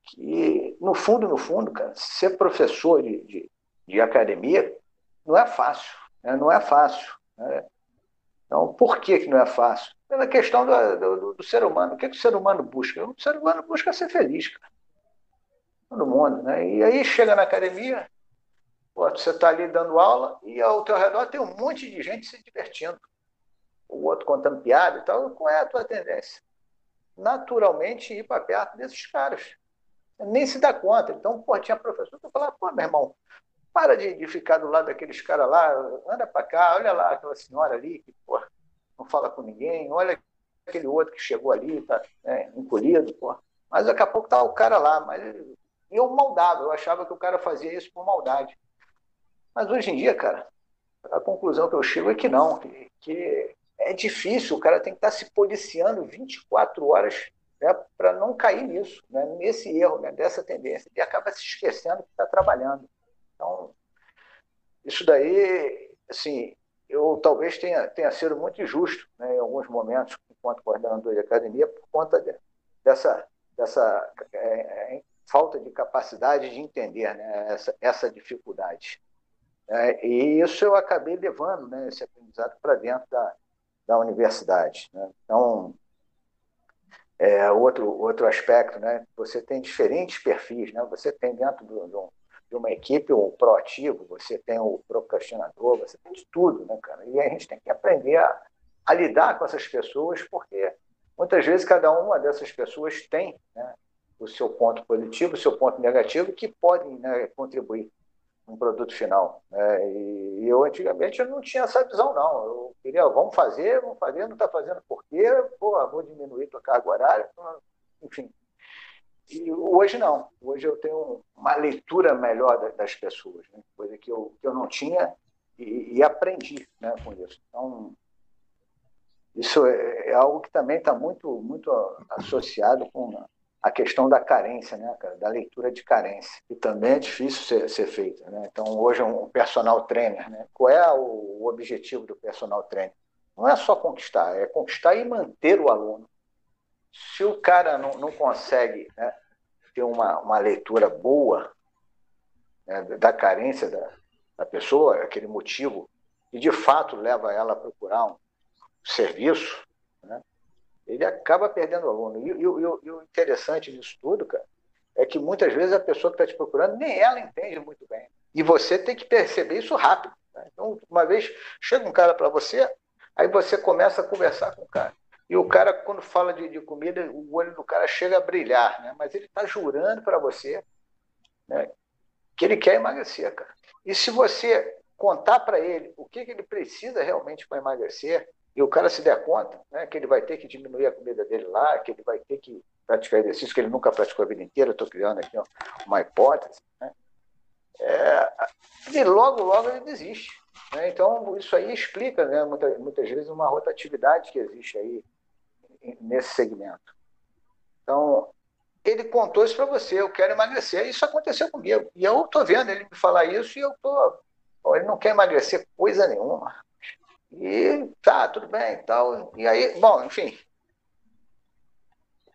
Speaker 1: que, no fundo, no fundo, cara, ser professor de, de, de academia não é fácil, né? não é fácil. Né? Então, por que, que não é fácil? Pela questão do, do, do, ser humano. O que, que o ser humano busca? O ser humano busca ser feliz, cara. Todo mundo, né? E aí chega na academia, pô, você está ali dando aula e ao teu redor tem um monte de gente se divertindo o outro contando piada e tal, qual é a tua tendência? Naturalmente ir para perto desses caras. Nem se dá conta. Então, pô, tinha professor que falava, pô, meu irmão, para de, de ficar do lado daqueles caras lá, anda para cá, olha lá aquela senhora ali que, pô, não fala com ninguém, olha aquele outro que chegou ali, tá né, encolhido, pô. Mas daqui a pouco tá o cara lá, mas eu maldava, eu achava que o cara fazia isso por maldade. Mas hoje em dia, cara, a conclusão que eu chego é que não, que, que é difícil, o cara tem que estar se policiando 24 horas né, para não cair nisso, né, nesse erro, né, dessa tendência. Ele acaba se esquecendo que está trabalhando. Então, isso daí, assim, eu talvez tenha, tenha sido muito injusto né, em alguns momentos, enquanto coordenador de academia, por conta de, dessa, dessa é, é, falta de capacidade de entender né, essa, essa dificuldade. É, e isso eu acabei levando, né, esse aprendizado para dentro da, da universidade. Né? Então, é, outro, outro aspecto, né? você tem diferentes perfis. Né? Você tem dentro do, do, de uma equipe o proativo, você tem o procrastinador, você tem de tudo, né, cara? E a gente tem que aprender a, a lidar com essas pessoas, porque muitas vezes cada uma dessas pessoas tem né, o seu ponto positivo, o seu ponto negativo, que podem né, contribuir um produto final. Né? E eu antigamente eu não tinha essa visão, não. Eu queria, vamos fazer, vamos fazer, não está fazendo por quê? Pô, vou diminuir tua carga horária, enfim. E hoje não. Hoje eu tenho uma leitura melhor das pessoas, né? coisa que eu, que eu não tinha e, e aprendi né, com isso. Então, isso é, é algo que também está muito, muito associado com a questão da carência, né, cara, da leitura de carência, que também é difícil ser, ser feita. Né? Então, hoje, um personal trainer, né? qual é o, o objetivo do personal trainer? Não é só conquistar, é conquistar e manter o aluno. Se o cara não, não consegue né, ter uma, uma leitura boa né, da carência da, da pessoa, aquele motivo, e de fato leva ela a procurar um serviço, né, ele acaba perdendo o aluno. E, e, e, e, o interessante disso tudo, cara, é que muitas vezes a pessoa que está te procurando, nem ela entende muito bem. E você tem que perceber isso rápido. Né? Então, uma vez chega um cara para você, aí você começa a conversar com o cara. E o cara, quando fala de, de comida, o olho do cara chega a brilhar, né? mas ele está jurando para você né, que ele quer emagrecer, cara. E se você contar para ele o que, que ele precisa realmente para emagrecer, e o cara se der conta né, que ele vai ter que diminuir a comida dele lá, que ele vai ter que praticar exercício que ele nunca praticou a vida inteira, estou criando aqui uma hipótese, né, é, e logo, logo ele desiste. Né? Então, isso aí explica, né, muitas, muitas vezes, uma rotatividade que existe aí nesse segmento. Então, ele contou isso para você, eu quero emagrecer, isso aconteceu comigo. E eu estou vendo ele me falar isso e eu estou. Ele não quer emagrecer coisa nenhuma. E tá, tudo bem e tal. E aí, bom, enfim.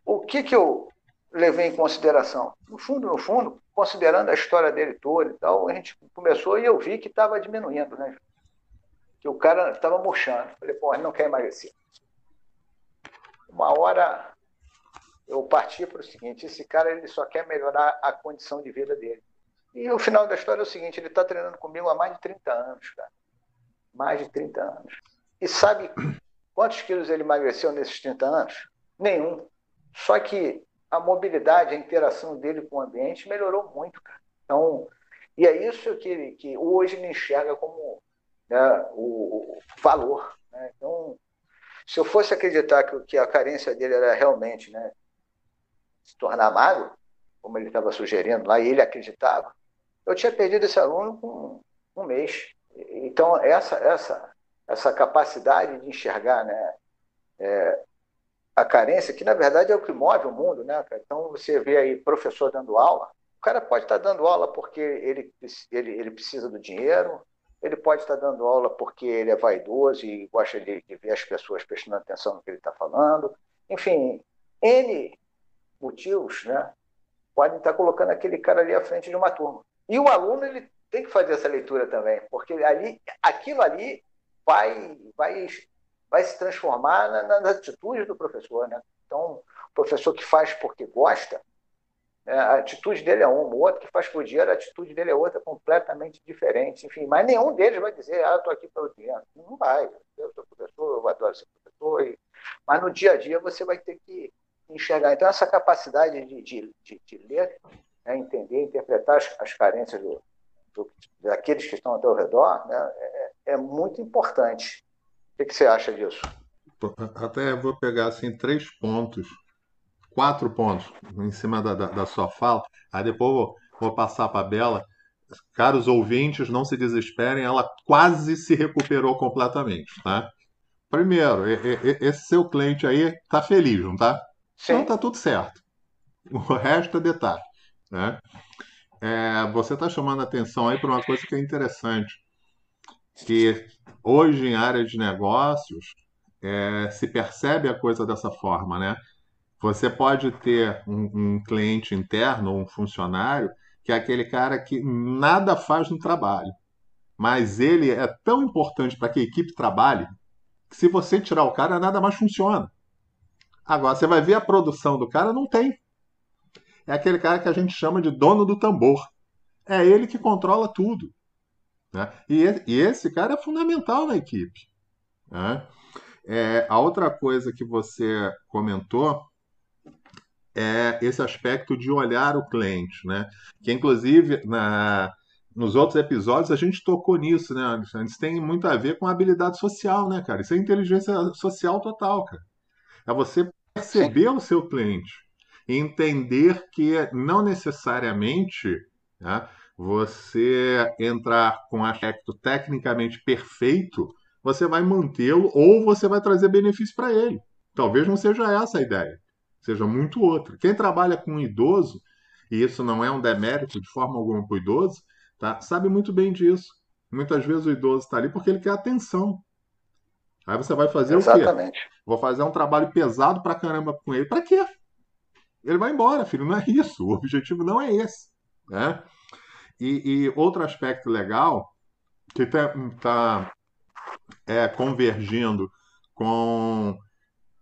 Speaker 1: O que, que eu levei em consideração? No fundo, no fundo, considerando a história dele toda e tal, a gente começou e eu vi que estava diminuindo, né? Que o cara estava murchando. Falei, pô, ele não quer emagrecer. Uma hora eu parti para o seguinte: esse cara ele só quer melhorar a condição de vida dele. E o final da história é o seguinte: ele está treinando comigo há mais de 30 anos, cara mais de 30 anos. E sabe quantos quilos ele emagreceu nesses 30 anos? Nenhum. Só que a mobilidade, a interação dele com o ambiente melhorou muito, cara. Então, e é isso que, que hoje ele enxerga como né, o, o, valor. Né? Então, se eu fosse acreditar que, que a carência dele era realmente né, se tornar magro, como ele estava sugerindo lá, e ele acreditava, eu tinha perdido esse aluno com um mês. Então, essa, essa, essa capacidade de enxergar né, é, a carência, que na verdade é o que move o mundo, né? Então, você vê aí professor dando aula, o cara pode estar dando aula porque ele, ele, ele precisa do dinheiro, ele pode estar dando aula porque ele é vaidoso e gosta de, de ver as pessoas prestando atenção no que ele está falando. Enfim, N motivos né, podem estar colocando aquele cara ali à frente de uma turma. E o aluno ele tem que fazer essa leitura também, porque ali, aquilo ali vai, vai, vai se transformar na, nas atitudes do professor. Né? Então, o professor que faz porque gosta, a atitude dele é uma, o outro que faz por dia, a atitude dele é outra, completamente diferente. Enfim, mas nenhum deles vai dizer, ah, estou aqui pelo dinheiro. Não vai. Eu sou professor, eu adoro ser professor. E... Mas no dia a dia você vai ter que enxergar. Então, essa capacidade de, de, de, de ler, né, entender, interpretar as, as carências do, do, daqueles que estão ao teu redor, né, é, é muito importante. O que, que você acha disso?
Speaker 3: Até vou pegar assim, três pontos quatro pontos em cima da, da, da sua fala. Aí depois vou, vou passar para a Bela. Caros ouvintes, não se desesperem, ela quase se recuperou completamente, tá? Primeiro, esse seu cliente aí tá feliz, não tá? Sim. Então tá tudo certo. O resto é detalhe, né? É, você está chamando a atenção aí para uma coisa que é interessante, que hoje em área de negócios é, se percebe a coisa dessa forma, né? Você pode ter um, um cliente interno, um funcionário, que é aquele cara que nada faz no trabalho, mas ele é tão importante para que a equipe trabalhe que se você tirar o cara, nada mais funciona. Agora, você vai ver a produção do cara, não tem. É aquele cara que a gente chama de dono do tambor. É ele que controla tudo. Né? E, esse cara é fundamental na equipe. Né? É, a outra coisa que você comentou é esse aspecto de olhar o cliente, né? Que inclusive na, nos outros episódios a gente tocou nisso, né? Isso tem muito a ver com habilidade social, né, cara? Isso é inteligência social total, cara. É você perceber o seu cliente e entender que não necessariamente né, você entrar com um aspecto tecnicamente perfeito, você vai mantê-lo ou você vai trazer benefício para ele. Talvez não seja essa a ideia seja muito outra. Quem trabalha com um idoso, e isso não é um demérito de forma alguma para o idoso, tá? sabe muito bem disso. Muitas vezes o idoso está ali porque ele quer atenção. Aí você vai fazer
Speaker 1: Exatamente.
Speaker 3: o quê? Vou fazer um trabalho pesado para caramba com ele. Para quê? Ele vai embora, filho. Não é isso. O objetivo não é esse. Né? E, e outro aspecto legal que está tá, é, convergindo com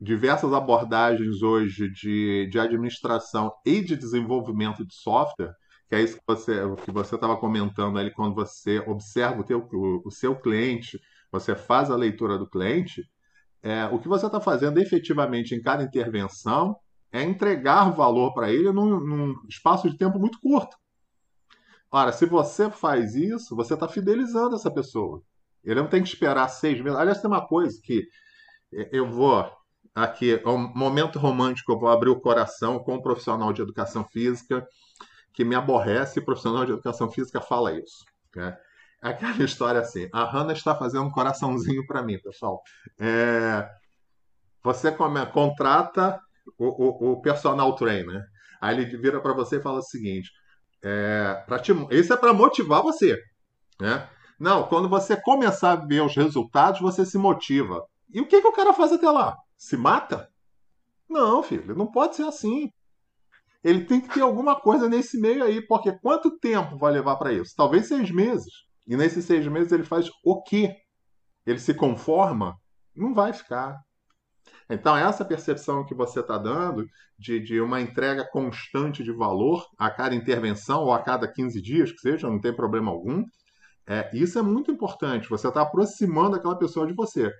Speaker 3: diversas abordagens hoje de, de administração e de desenvolvimento de software, que é isso que você que você estava comentando ali quando você observa o, teu, o, o seu cliente, você faz a leitura do cliente, é, o que você está fazendo efetivamente em cada intervenção é entregar valor para ele num, num espaço de tempo muito curto. Ora, se você faz isso, você está fidelizando essa pessoa. Ele não tem que esperar seis meses. Aliás, tem uma coisa que eu vou aqui, é um momento romântico, eu vou abrir o coração com um profissional de educação física que me aborrece, e profissional de educação física fala isso. Né? É aquela [laughs] história assim, a Hanna está fazendo um coraçãozinho para mim, pessoal. É, você come, contrata o, o, o, personal trainer, aí ele vira para você e fala o seguinte, é, te, isso é para motivar você, né? Não, quando você começar a ver os resultados, você se motiva. E o que, que o cara faz até lá? Se mata? Não, filho, não pode ser assim. Ele tem que ter alguma coisa nesse meio aí, porque quanto tempo vai levar para isso? Talvez seis meses. E nesses seis meses ele faz o quê? Ele se conforma? Não vai ficar. Então, essa percepção que você está dando de, de uma entrega constante de valor a cada intervenção ou a cada 15 dias, que seja, não tem problema algum, é, isso é muito importante. Você está aproximando aquela pessoa de você.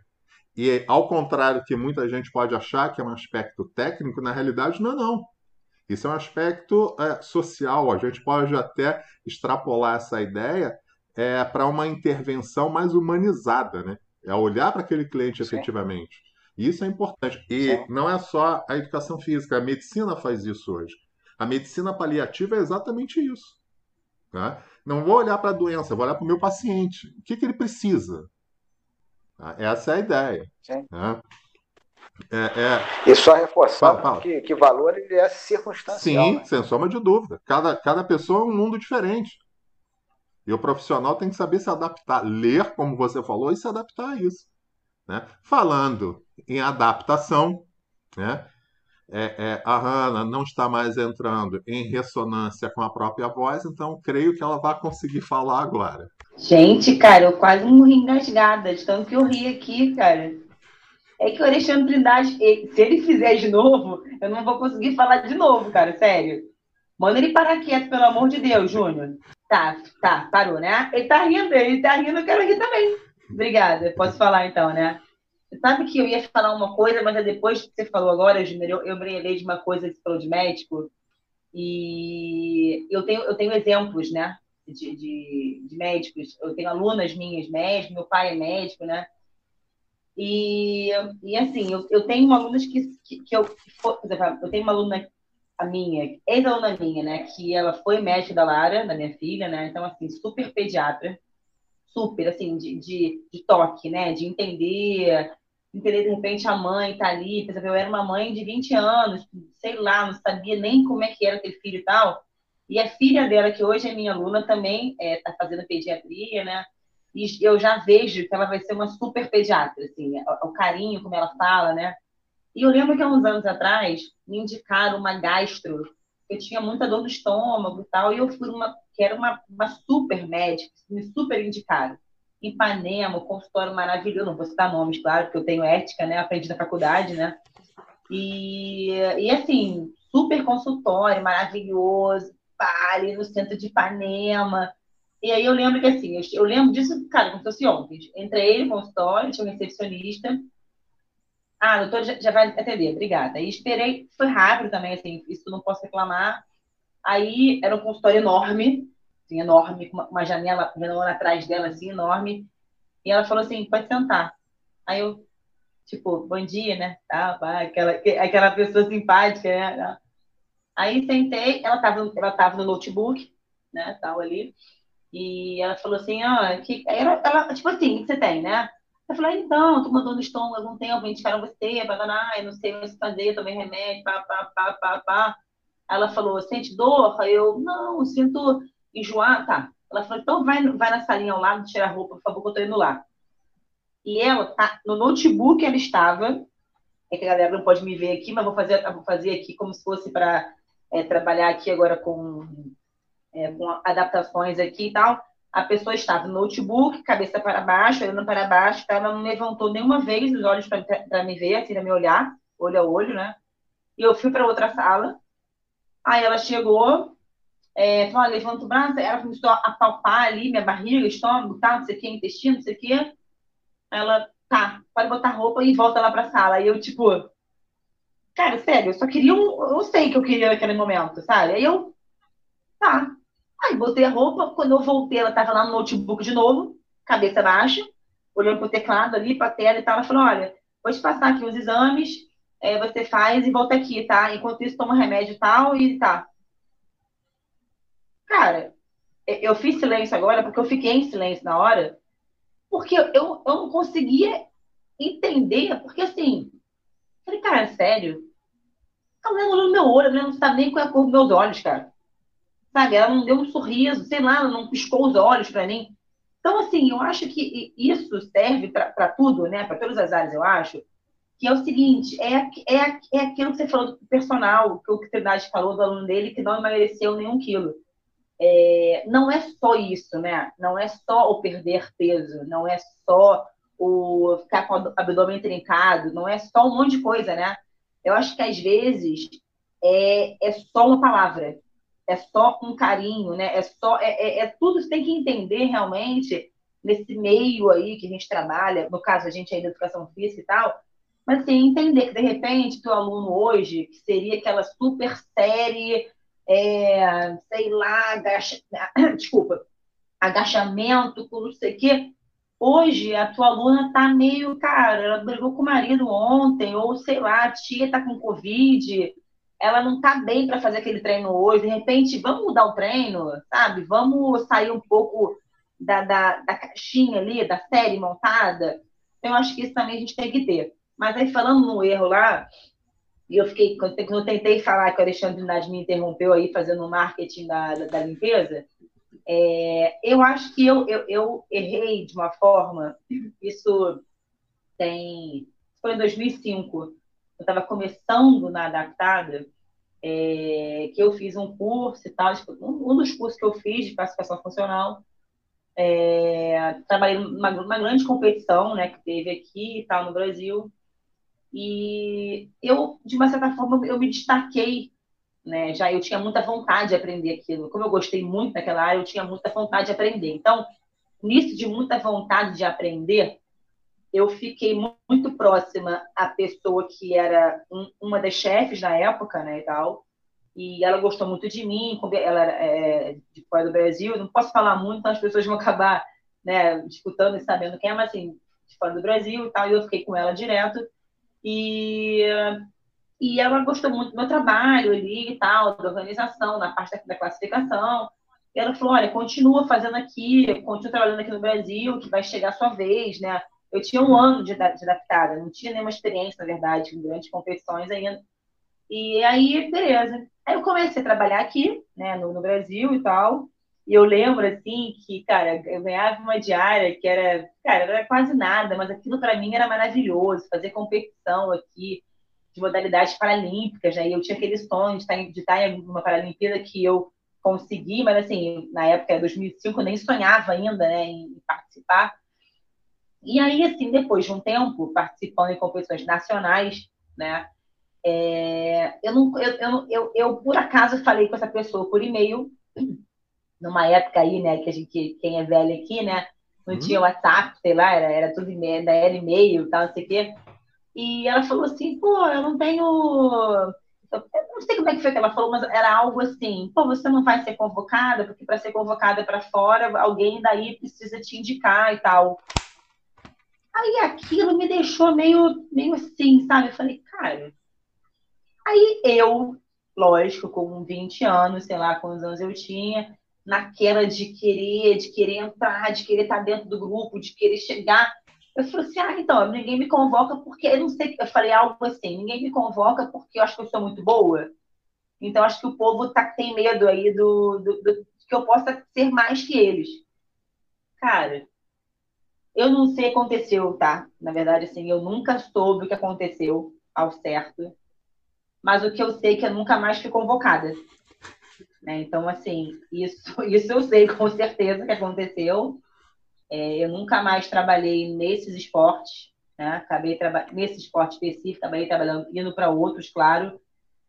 Speaker 3: E ao contrário que muita gente pode achar que é um aspecto técnico, na realidade não é não. Isso é um aspecto é, social. A gente pode até extrapolar essa ideia é, para uma intervenção mais humanizada, né? É olhar para aquele cliente Sim. efetivamente. Isso é importante. E Sim. não é só a educação física, a medicina faz isso hoje. A medicina paliativa é exatamente isso. Tá? Não vou olhar para a doença, vou olhar para o meu paciente. O que, que ele precisa? Tá? Essa é a ideia. Tá?
Speaker 1: É, é... E só reforçando fala, fala. Que, que valor ele é circunstancial.
Speaker 3: Sim,
Speaker 1: né?
Speaker 3: sem sombra de dúvida. Cada, cada pessoa é um mundo diferente. E o profissional tem que saber se adaptar, ler, como você falou, e se adaptar a isso. Né? Falando em adaptação, né? É, é, a Hannah não está mais entrando em ressonância com a própria voz, então creio que ela vai conseguir falar agora.
Speaker 2: Gente, cara, eu quase morri engasgada, de tanto que eu ri aqui, cara. É que o Alexandre Trindade, se ele fizer de novo, eu não vou conseguir falar de novo, cara, sério. Manda ele parar quieto, pelo amor de Deus, Júnior. Tá, tá, parou, né? Ele tá rindo, ele tá rindo, eu quero rir também. Obrigada, posso falar então, né? Sabe que eu ia falar uma coisa, mas é depois que você falou agora, Júnior, eu, eu de uma coisa que você falou de médico, e eu tenho, eu tenho exemplos, né, de, de, de médicos. Eu tenho alunas minhas médicos, meu pai é médico, né? E, e assim, eu, eu tenho alunas que, que, que eu, que for, por exemplo, eu tenho uma aluna, a minha, ex-aluna minha, né, que ela foi médica da Lara, da minha filha, né, então, assim, super pediatra, super, assim, de, de, de toque, né, de entender, entender, de repente, a mãe tá ali, por exemplo, eu era uma mãe de 20 anos, sei lá, não sabia nem como é que era ter filho e tal, e a filha dela, que hoje é minha aluna, também está é, tá fazendo pediatria, né, e eu já vejo que ela vai ser uma super pediatra, assim, o, o carinho como ela fala, né? E eu lembro que há uns anos atrás me indicaram uma gastro, eu tinha muita dor no estômago e tal, e eu fui uma, que era uma, uma super médica, me super indicaram. Ipanema, consultório maravilhoso, não vou citar nomes, claro, porque eu tenho ética, né? Aprendi na faculdade, né? E, e assim, super consultório, maravilhoso, ali no centro de Ipanema. E aí eu lembro que assim, eu, lembro disso, cara, como se fosse ontem. Entrei no consultório, tinha um recepcionista. Ah, doutor já, já vai atender, obrigada. Aí esperei, foi rápido também, assim, isso não posso reclamar. Aí era um consultório enorme, assim, enorme, com uma, janela, janela atrás dela, assim, enorme. E ela falou assim, pode sentar. Aí eu, tipo, bom dia, né? Tá, aquela, aquela pessoa simpática, né? Aí sentei, ela estava ela tava no notebook, né, tal ali. E ela falou assim, ah, que ela, ela tipo assim, que você tem, né? Eu falei, então, tô mandando estômago há algum tempo, indicaram você, banana, eu não sei o que fazer, tomei remédio, pá, pá, pá, pá, pá. Ela falou, sente dor? Eu, não, sinto enjoar, tá. Ela falou, então vai, vai na salinha ao lado, tira a roupa, por favor, que eu tô indo lá. E ela, tá, no notebook ela estava, é que a galera não pode me ver aqui, mas vou fazer, vou fazer aqui como se fosse para é, trabalhar aqui agora com é, com adaptações aqui e tal, a pessoa estava no notebook, cabeça para baixo, olhando para baixo, ela não levantou nenhuma vez os olhos para me ver, assim, para me olhar, olho a olho, né? E eu fui para outra sala. Aí ela chegou, é, falou, levanta o braço, ela começou a palpar ali minha barriga, estômago, tá, não sei o que, intestino, não sei o que. Ela, tá, pode botar roupa e volta lá para a sala. Aí eu, tipo, cara, sério, eu só queria um, eu sei que eu queria naquele momento, sabe? Aí eu, tá, Aí botei a roupa, quando eu voltei, ela estava lá no notebook de novo, cabeça baixa, olhando para o teclado ali, para a tela e tal. Ela falou: Olha, vou te passar aqui os exames, é, você faz e volta aqui, tá? Enquanto isso, toma remédio e tal, e tá. Cara, eu fiz silêncio agora porque eu fiquei em silêncio na hora, porque eu, eu não conseguia entender, porque assim, falei, cara, sério? A mulher olhando no meu olho, a não sabe nem qual é a cor dos meus olhos, cara sabe? Ela não deu um sorriso, sei lá, ela não piscou os olhos para mim. Então, assim, eu acho que isso serve para tudo, né? Para todas as áreas, eu acho. Que é o seguinte, é, é, é aquilo que você falou do personal, que o que Trindade falou do aluno dele, que não emagreceu nenhum quilo. É, não é só isso, né? Não é só o perder peso, não é só o ficar com o abdômen trincado, não é só um monte de coisa, né? Eu acho que às vezes é, é só uma palavra, é só um carinho, né? É só é, é, é, tudo você tem que entender realmente nesse meio aí que a gente trabalha, no caso a gente é da educação física e tal, Mas assim, entender que de repente teu aluno hoje, que seria aquela super série, é, sei lá, agacha... [coughs] desculpa, agachamento, com não sei o quê. Hoje a tua aluna tá meio, cara, ela brigou com o marido ontem, ou sei lá, a tia tá com Covid, ela não tá bem para fazer aquele treino hoje, de repente, vamos mudar o treino, sabe? Vamos sair um pouco da, da, da caixinha ali, da série montada. Então, eu acho que isso também a gente tem que ter. Mas aí, falando no erro lá, e eu fiquei, quando eu tentei falar que o Alexandre Nadi me interrompeu aí fazendo o marketing da, da, da limpeza, é, eu acho que eu, eu, eu, errei de uma forma, isso tem. Foi em 2005, eu estava começando na Adaptada, é, que eu fiz um curso e tal, um, um, dos cursos que eu fiz de classificação funcional. É, trabalhei numa, uma grande competição né, que teve aqui e tal no Brasil. E eu, de uma certa forma, eu me destaquei né? Já eu tinha muita vontade de aprender aquilo. Como eu gostei muito daquela área, eu tinha muita vontade de aprender. Então, nisso de muita vontade de aprender, eu fiquei muito próxima à pessoa que era um, uma das chefes na época, né, e tal. E ela gostou muito de mim, ela é, de fora do Brasil. Não posso falar muito, então as pessoas vão acabar, né, disputando e sabendo quem é, mas assim, de fora do Brasil e tal. E eu fiquei com ela direto. E e ela gostou muito do meu trabalho ali e tal, da organização, na parte da, classificação. E ela falou: olha, continua fazendo aqui, continua trabalhando aqui no Brasil, que vai chegar a sua vez, né? Eu tinha um ano de, de adaptada, não tinha nenhuma experiência, na verdade, em grandes competições ainda. E aí, beleza. Aí eu comecei a trabalhar aqui, né, no, no Brasil e tal. E eu lembro, assim, que, cara, eu ganhava uma diária que era, cara, era quase nada, mas aquilo para mim era maravilhoso, fazer competição aqui, de modalidades paralímpicas, né? E eu tinha aquele sonho de estar, em, de estar em uma Paralimpíada que eu consegui, mas assim, na época, 2005, eu nem sonhava ainda, né, em participar. E aí, assim, depois de um tempo participando em competições nacionais, né, é, eu, não, eu, eu, eu, eu, por acaso, falei com essa pessoa por e-mail, numa época aí, né, que a gente, quem é velho aqui, né, não uhum. tinha WhatsApp, sei lá, era, era tudo e-mail, era e-mail e tal, não sei o quê. E ela falou assim, pô, eu não tenho. Eu não sei como é que foi que ela falou, mas era algo assim, pô, você não vai ser convocada, porque para ser convocada para fora, alguém daí precisa te indicar e tal. Aí aquilo me deixou meio, meio assim, sabe? Eu falei, cara. Aí eu, lógico, com 20 anos, sei lá quantos anos eu tinha, naquela de querer, de querer entrar, de querer estar dentro do grupo, de querer chegar eu falei assim, ah, então, ninguém me convoca porque, eu não sei, eu falei algo assim, ninguém me convoca porque eu acho que eu sou muito boa. Então, acho que o povo tá, tem medo aí do, do, do que eu possa ser mais que eles. Cara, eu não sei o que aconteceu, tá? Na verdade, assim, eu nunca soube o que aconteceu ao certo. Mas o que eu sei é que eu nunca mais fui convocada. Né? Então, assim, isso, [laughs] isso eu sei com certeza que aconteceu. É, eu nunca mais trabalhei nesses esportes, né? Acabei nesse esporte específico, acabei trabalhando, indo para outros, claro.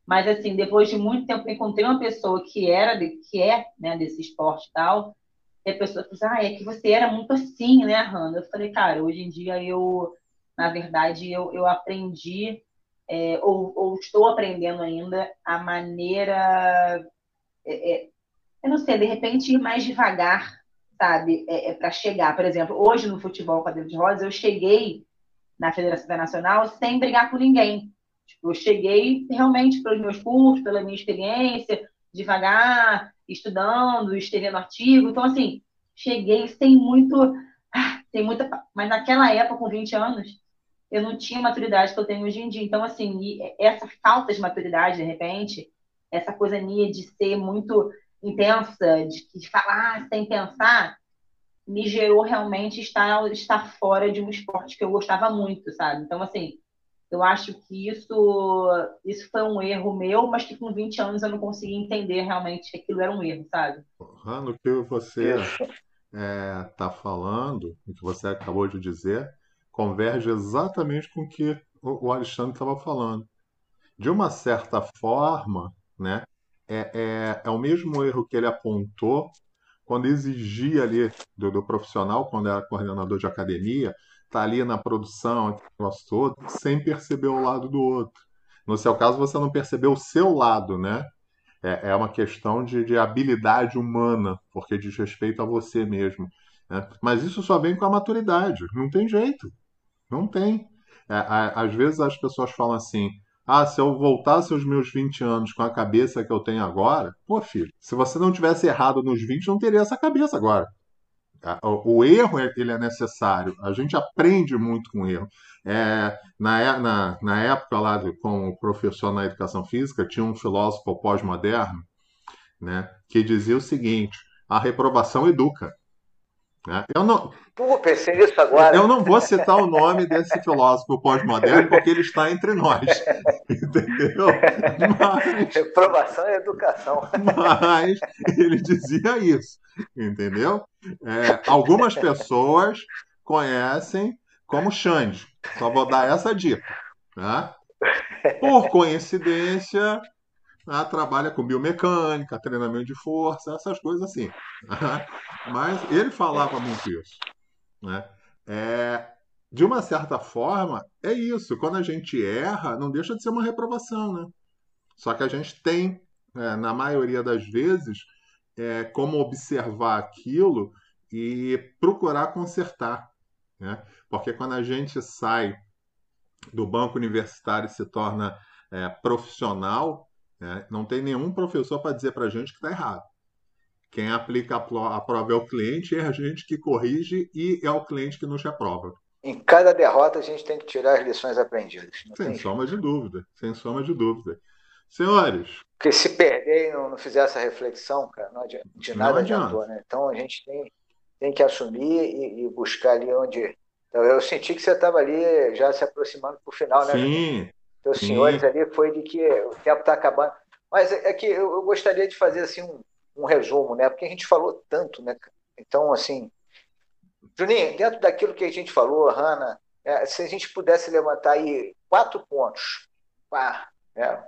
Speaker 2: Mas assim, depois de muito tempo, encontrei uma pessoa que era, de, que é, né, desse esporte e tal. E a pessoa falou assim, ah, é que você era muito assim, né, Hannah? Eu falei, cara, hoje em dia eu, na verdade, eu, eu aprendi, é, ou, ou, estou aprendendo ainda, a maneira, é, é, eu não sei, de repente ir mais devagar sabe, é, é para chegar. Por exemplo, hoje no futebol cadeira de rodas, eu cheguei na Federação Internacional sem brigar com ninguém. Tipo, eu cheguei realmente pelos meus cursos, pela minha experiência, devagar, estudando, escrevendo artigo. Então, assim, cheguei sem muito. Ah, sem muita. Mas naquela época, com 20 anos, eu não tinha a maturidade que eu tenho hoje em dia. Então, assim, essa falta de maturidade, de repente, essa coisa minha de ser muito intensa, de, falar sem pensar, me gerou realmente estar, estar fora de um esporte que eu gostava muito, sabe? Então, assim, eu acho que isso, isso foi um erro meu, mas que com 20 anos eu não consegui entender realmente que aquilo era um erro, sabe?
Speaker 3: No que você está é, tá falando, o que você acabou de dizer, converge exatamente com o que o Alexandre estava falando. De uma certa forma, né, é, é, é o mesmo erro que ele apontou quando exigia ali do, do profissional, quando era coordenador de academia, está ali na produção, negócio todo, sem perceber o lado do outro. No seu caso, você não percebeu o seu lado, né? É, é uma questão de, de habilidade humana, porque diz respeito a você mesmo. Né? Mas isso só vem com a maturidade, não tem jeito. Não tem. É, às vezes as pessoas falam assim: ah, se eu voltasse aos meus 20 anos com a cabeça que eu tenho agora, pô, filho, se você não tivesse errado nos 20, não teria essa cabeça agora. O, erro ele é necessário. A gente aprende muito com o erro. É, na, na, na época lá, de, como professor na educação física, tinha um filósofo pós-moderno né, que dizia o seguinte: a reprovação educa. Né? Eu não,
Speaker 1: Pô, pensei nisso agora.
Speaker 3: Eu não vou citar o nome desse filósofo pós-moderno [laughs] porque ele está entre nós. Entendeu?
Speaker 1: Mas, Reprovação e educação.
Speaker 3: Mas ele dizia isso. Entendeu? É, algumas pessoas conhecem como Xande. Só vou dar essa dica. Tá? Por coincidência, ah, trabalha com biomecânica, treinamento de força, essas coisas assim. [laughs] Mas ele falava muito isso. Né? É, de uma certa forma, é isso. Quando a gente erra, não deixa de ser uma reprovação. Né? Só que a gente tem, é, na maioria das vezes, é, como observar aquilo e procurar consertar. Né? Porque quando a gente sai do banco universitário e se torna é, profissional, né? Não tem nenhum professor para dizer para a gente que está errado. Quem aplica a prova é o cliente, é a gente que corrige e é o cliente que nos aprova.
Speaker 1: Em cada derrota a gente tem que tirar as lições aprendidas.
Speaker 3: sem soma de dúvida, sem soma de dúvida. Senhores.
Speaker 1: Porque se perder e não, não fizer essa reflexão, cara, não adianta, de nada não adiantou, né? Então a gente tem, tem que assumir e, e buscar ali onde. Então, eu senti que você estava ali já se aproximando para o final, né?
Speaker 3: Sim,
Speaker 1: dos senhores ali foi de que o tempo está acabando. Mas é, é que eu, eu, gostaria de fazer assim um, um, resumo, né? Porque a gente falou tanto, né? Então, assim, Juninho, dentro daquilo que a gente falou, Hanna, é, se a gente pudesse levantar aí quatro pontos para né,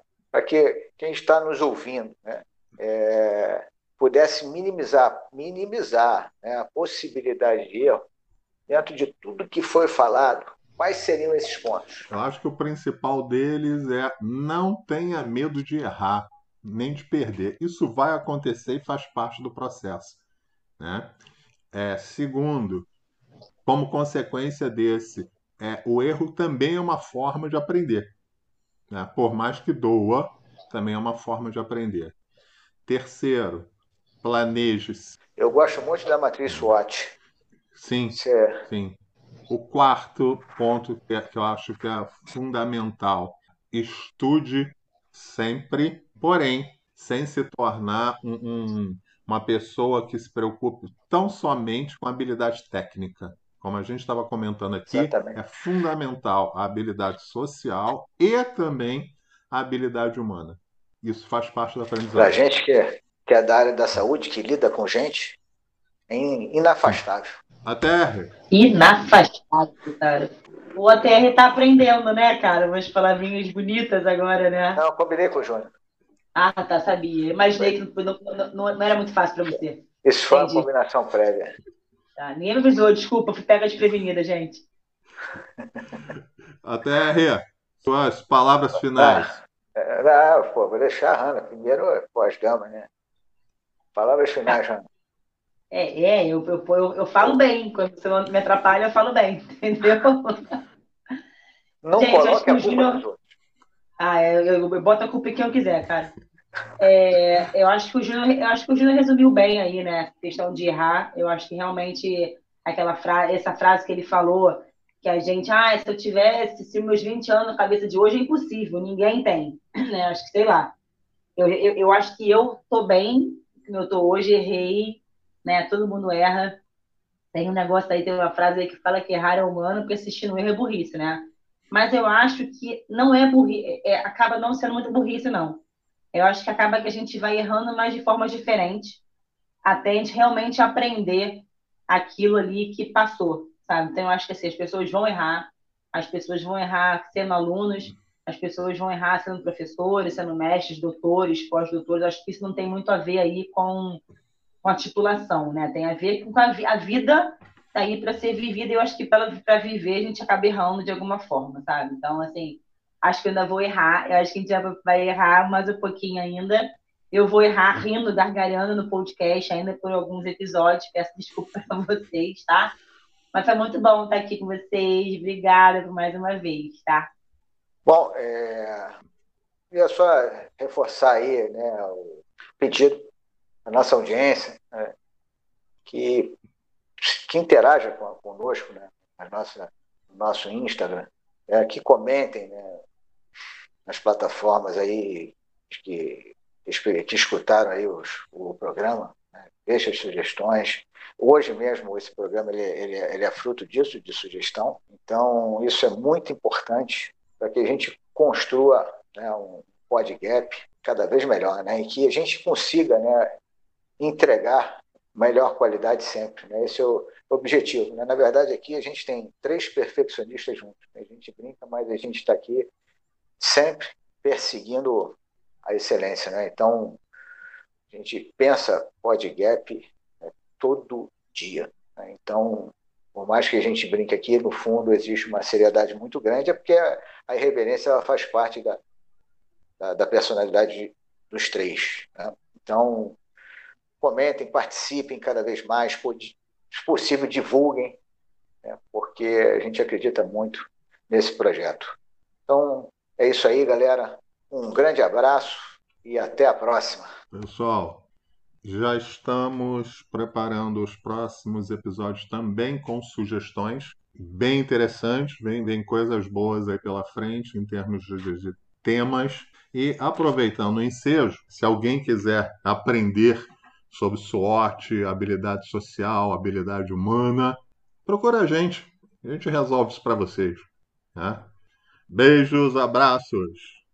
Speaker 1: que quem está nos ouvindo né, é, pudesse minimizar, minimizar né, a possibilidade de erro dentro de tudo que foi falado, Quais seriam esses pontos?
Speaker 3: Eu acho que o principal deles é não tenha medo de errar, nem de perder. Isso vai acontecer e faz parte do processo. Né? É, segundo, como consequência desse, é, o erro também é uma forma de aprender. Né? Por mais que doa, também é uma forma de aprender. Terceiro, planeje-se.
Speaker 1: Eu gosto muito da matriz SWOT.
Speaker 3: Sim, é... sim. O quarto ponto que, eu acho que é fundamental: estude sempre, porém, sem se tornar um, um, uma pessoa que se preocupe tão somente com a habilidade técnica. Como a gente estava comentando aqui, Exatamente. é fundamental a habilidade social e também a habilidade humana. Isso faz parte da aprendizagem. Para
Speaker 1: a gente que é, que é da área da saúde, que lida com gente, é inafastável.
Speaker 3: ATR.
Speaker 2: Inafastado, cara. O ATR tá aprendendo, né, cara? Umas palavrinhas bonitas agora, né?
Speaker 1: Não, combinei com o Júnior.
Speaker 2: Ah, tá, sabia. Imaginei que não, não, não, era muito fácil para você.
Speaker 1: Isso foi Entendi. uma combinação prévia.
Speaker 2: Tá, ninguém me avisou, desculpa, fui pega desprevenida, gente. [laughs]
Speaker 3: ATR, suas palavras finais.
Speaker 1: Ah, não, pô, vou deixar a Hanna. Primeiro, pós-gama, né? Palavras finais, [laughs] Hanna.
Speaker 2: É, é eu, eu, eu, eu, falo bem. Quando você me atrapalha, eu falo bem, [laughs] entendeu?
Speaker 1: Não Gente, coloque a culpa Júnior... nos outros.
Speaker 2: Ah, eu, eu, eu, boto a culpa em quem eu quiser, cara. É, eu acho que o Júnior, eu acho que o Júnior resumiu bem aí, né? A questão de errar. Eu acho que realmente aquela frase, essa frase que ele falou, que a gente, ah, se eu tivesse, se meus 20 anos na cabeça de hoje é impossível, ninguém tem, [laughs] né? Acho que sei lá. Eu, eu, eu acho que eu tô bem, eu tô hoje, errei, né? Todo mundo erra. Tem um negócio aí, tem uma frase aí que fala que errar é humano, porque assistir no erro é burrice, né? Mas eu acho que não é burrice, é, acaba não sendo muito burrice, não. Eu acho que acaba que a gente vai errando, mas de formas diferentes, até a gente realmente aprender aquilo ali que passou, sabe? Então, eu acho que assim, as pessoas vão errar, as pessoas vão errar sendo alunos, as pessoas vão errar sendo professores, sendo mestres, doutores, pós-doutores. Acho que isso não tem muito a ver aí com com a titulação, né? Tem a ver com a, a vida tá aí para ser vivida. Eu acho que para viver a gente acaba errando de alguma forma, sabe? Então, assim, acho que eu ainda vou errar. Eu acho que a gente vai errar mais um pouquinho ainda. Eu vou errar rindo, gargalhando no podcast ainda por alguns episódios. Peço desculpa para vocês, tá? Mas foi muito bom estar aqui com vocês. Obrigada por mais uma vez, tá?
Speaker 1: Bom, é... ia só reforçar aí né, o pedido da nossa audiência né, que, que interaja conosco né, na nossa, no nosso Instagram, é, que comentem né, nas plataformas aí que que escutaram aí os, o programa, né? deixem as sugestões. Hoje mesmo esse programa ele, ele, ele é fruto disso, de sugestão. Então isso é muito importante para que a gente construa né, um podgap cada vez melhor, né, e que a gente consiga né, entregar melhor qualidade sempre. Né? Esse é o objetivo. Né? Na verdade, aqui a gente tem três perfeccionistas juntos. Né? A gente brinca, mas a gente está aqui sempre perseguindo a excelência. Né? Então, a gente pensa PodGap né, todo dia. Né? Então, por mais que a gente brinque aqui, no fundo existe uma seriedade muito grande, é porque a, a irreverência ela faz parte da, da, da personalidade dos três. Né? Então, comentem, participem cada vez mais, se possível, divulguem, né? porque a gente acredita muito nesse projeto. Então, é isso aí, galera. Um grande abraço e até a próxima.
Speaker 3: Pessoal, já estamos preparando os próximos episódios também com sugestões bem interessantes, vem, vem coisas boas aí pela frente em termos de, de temas. E aproveitando o ensejo, se alguém quiser aprender sobre SWOT, habilidade social, habilidade humana, procura a gente. A gente resolve isso para vocês. Né? Beijos, abraços.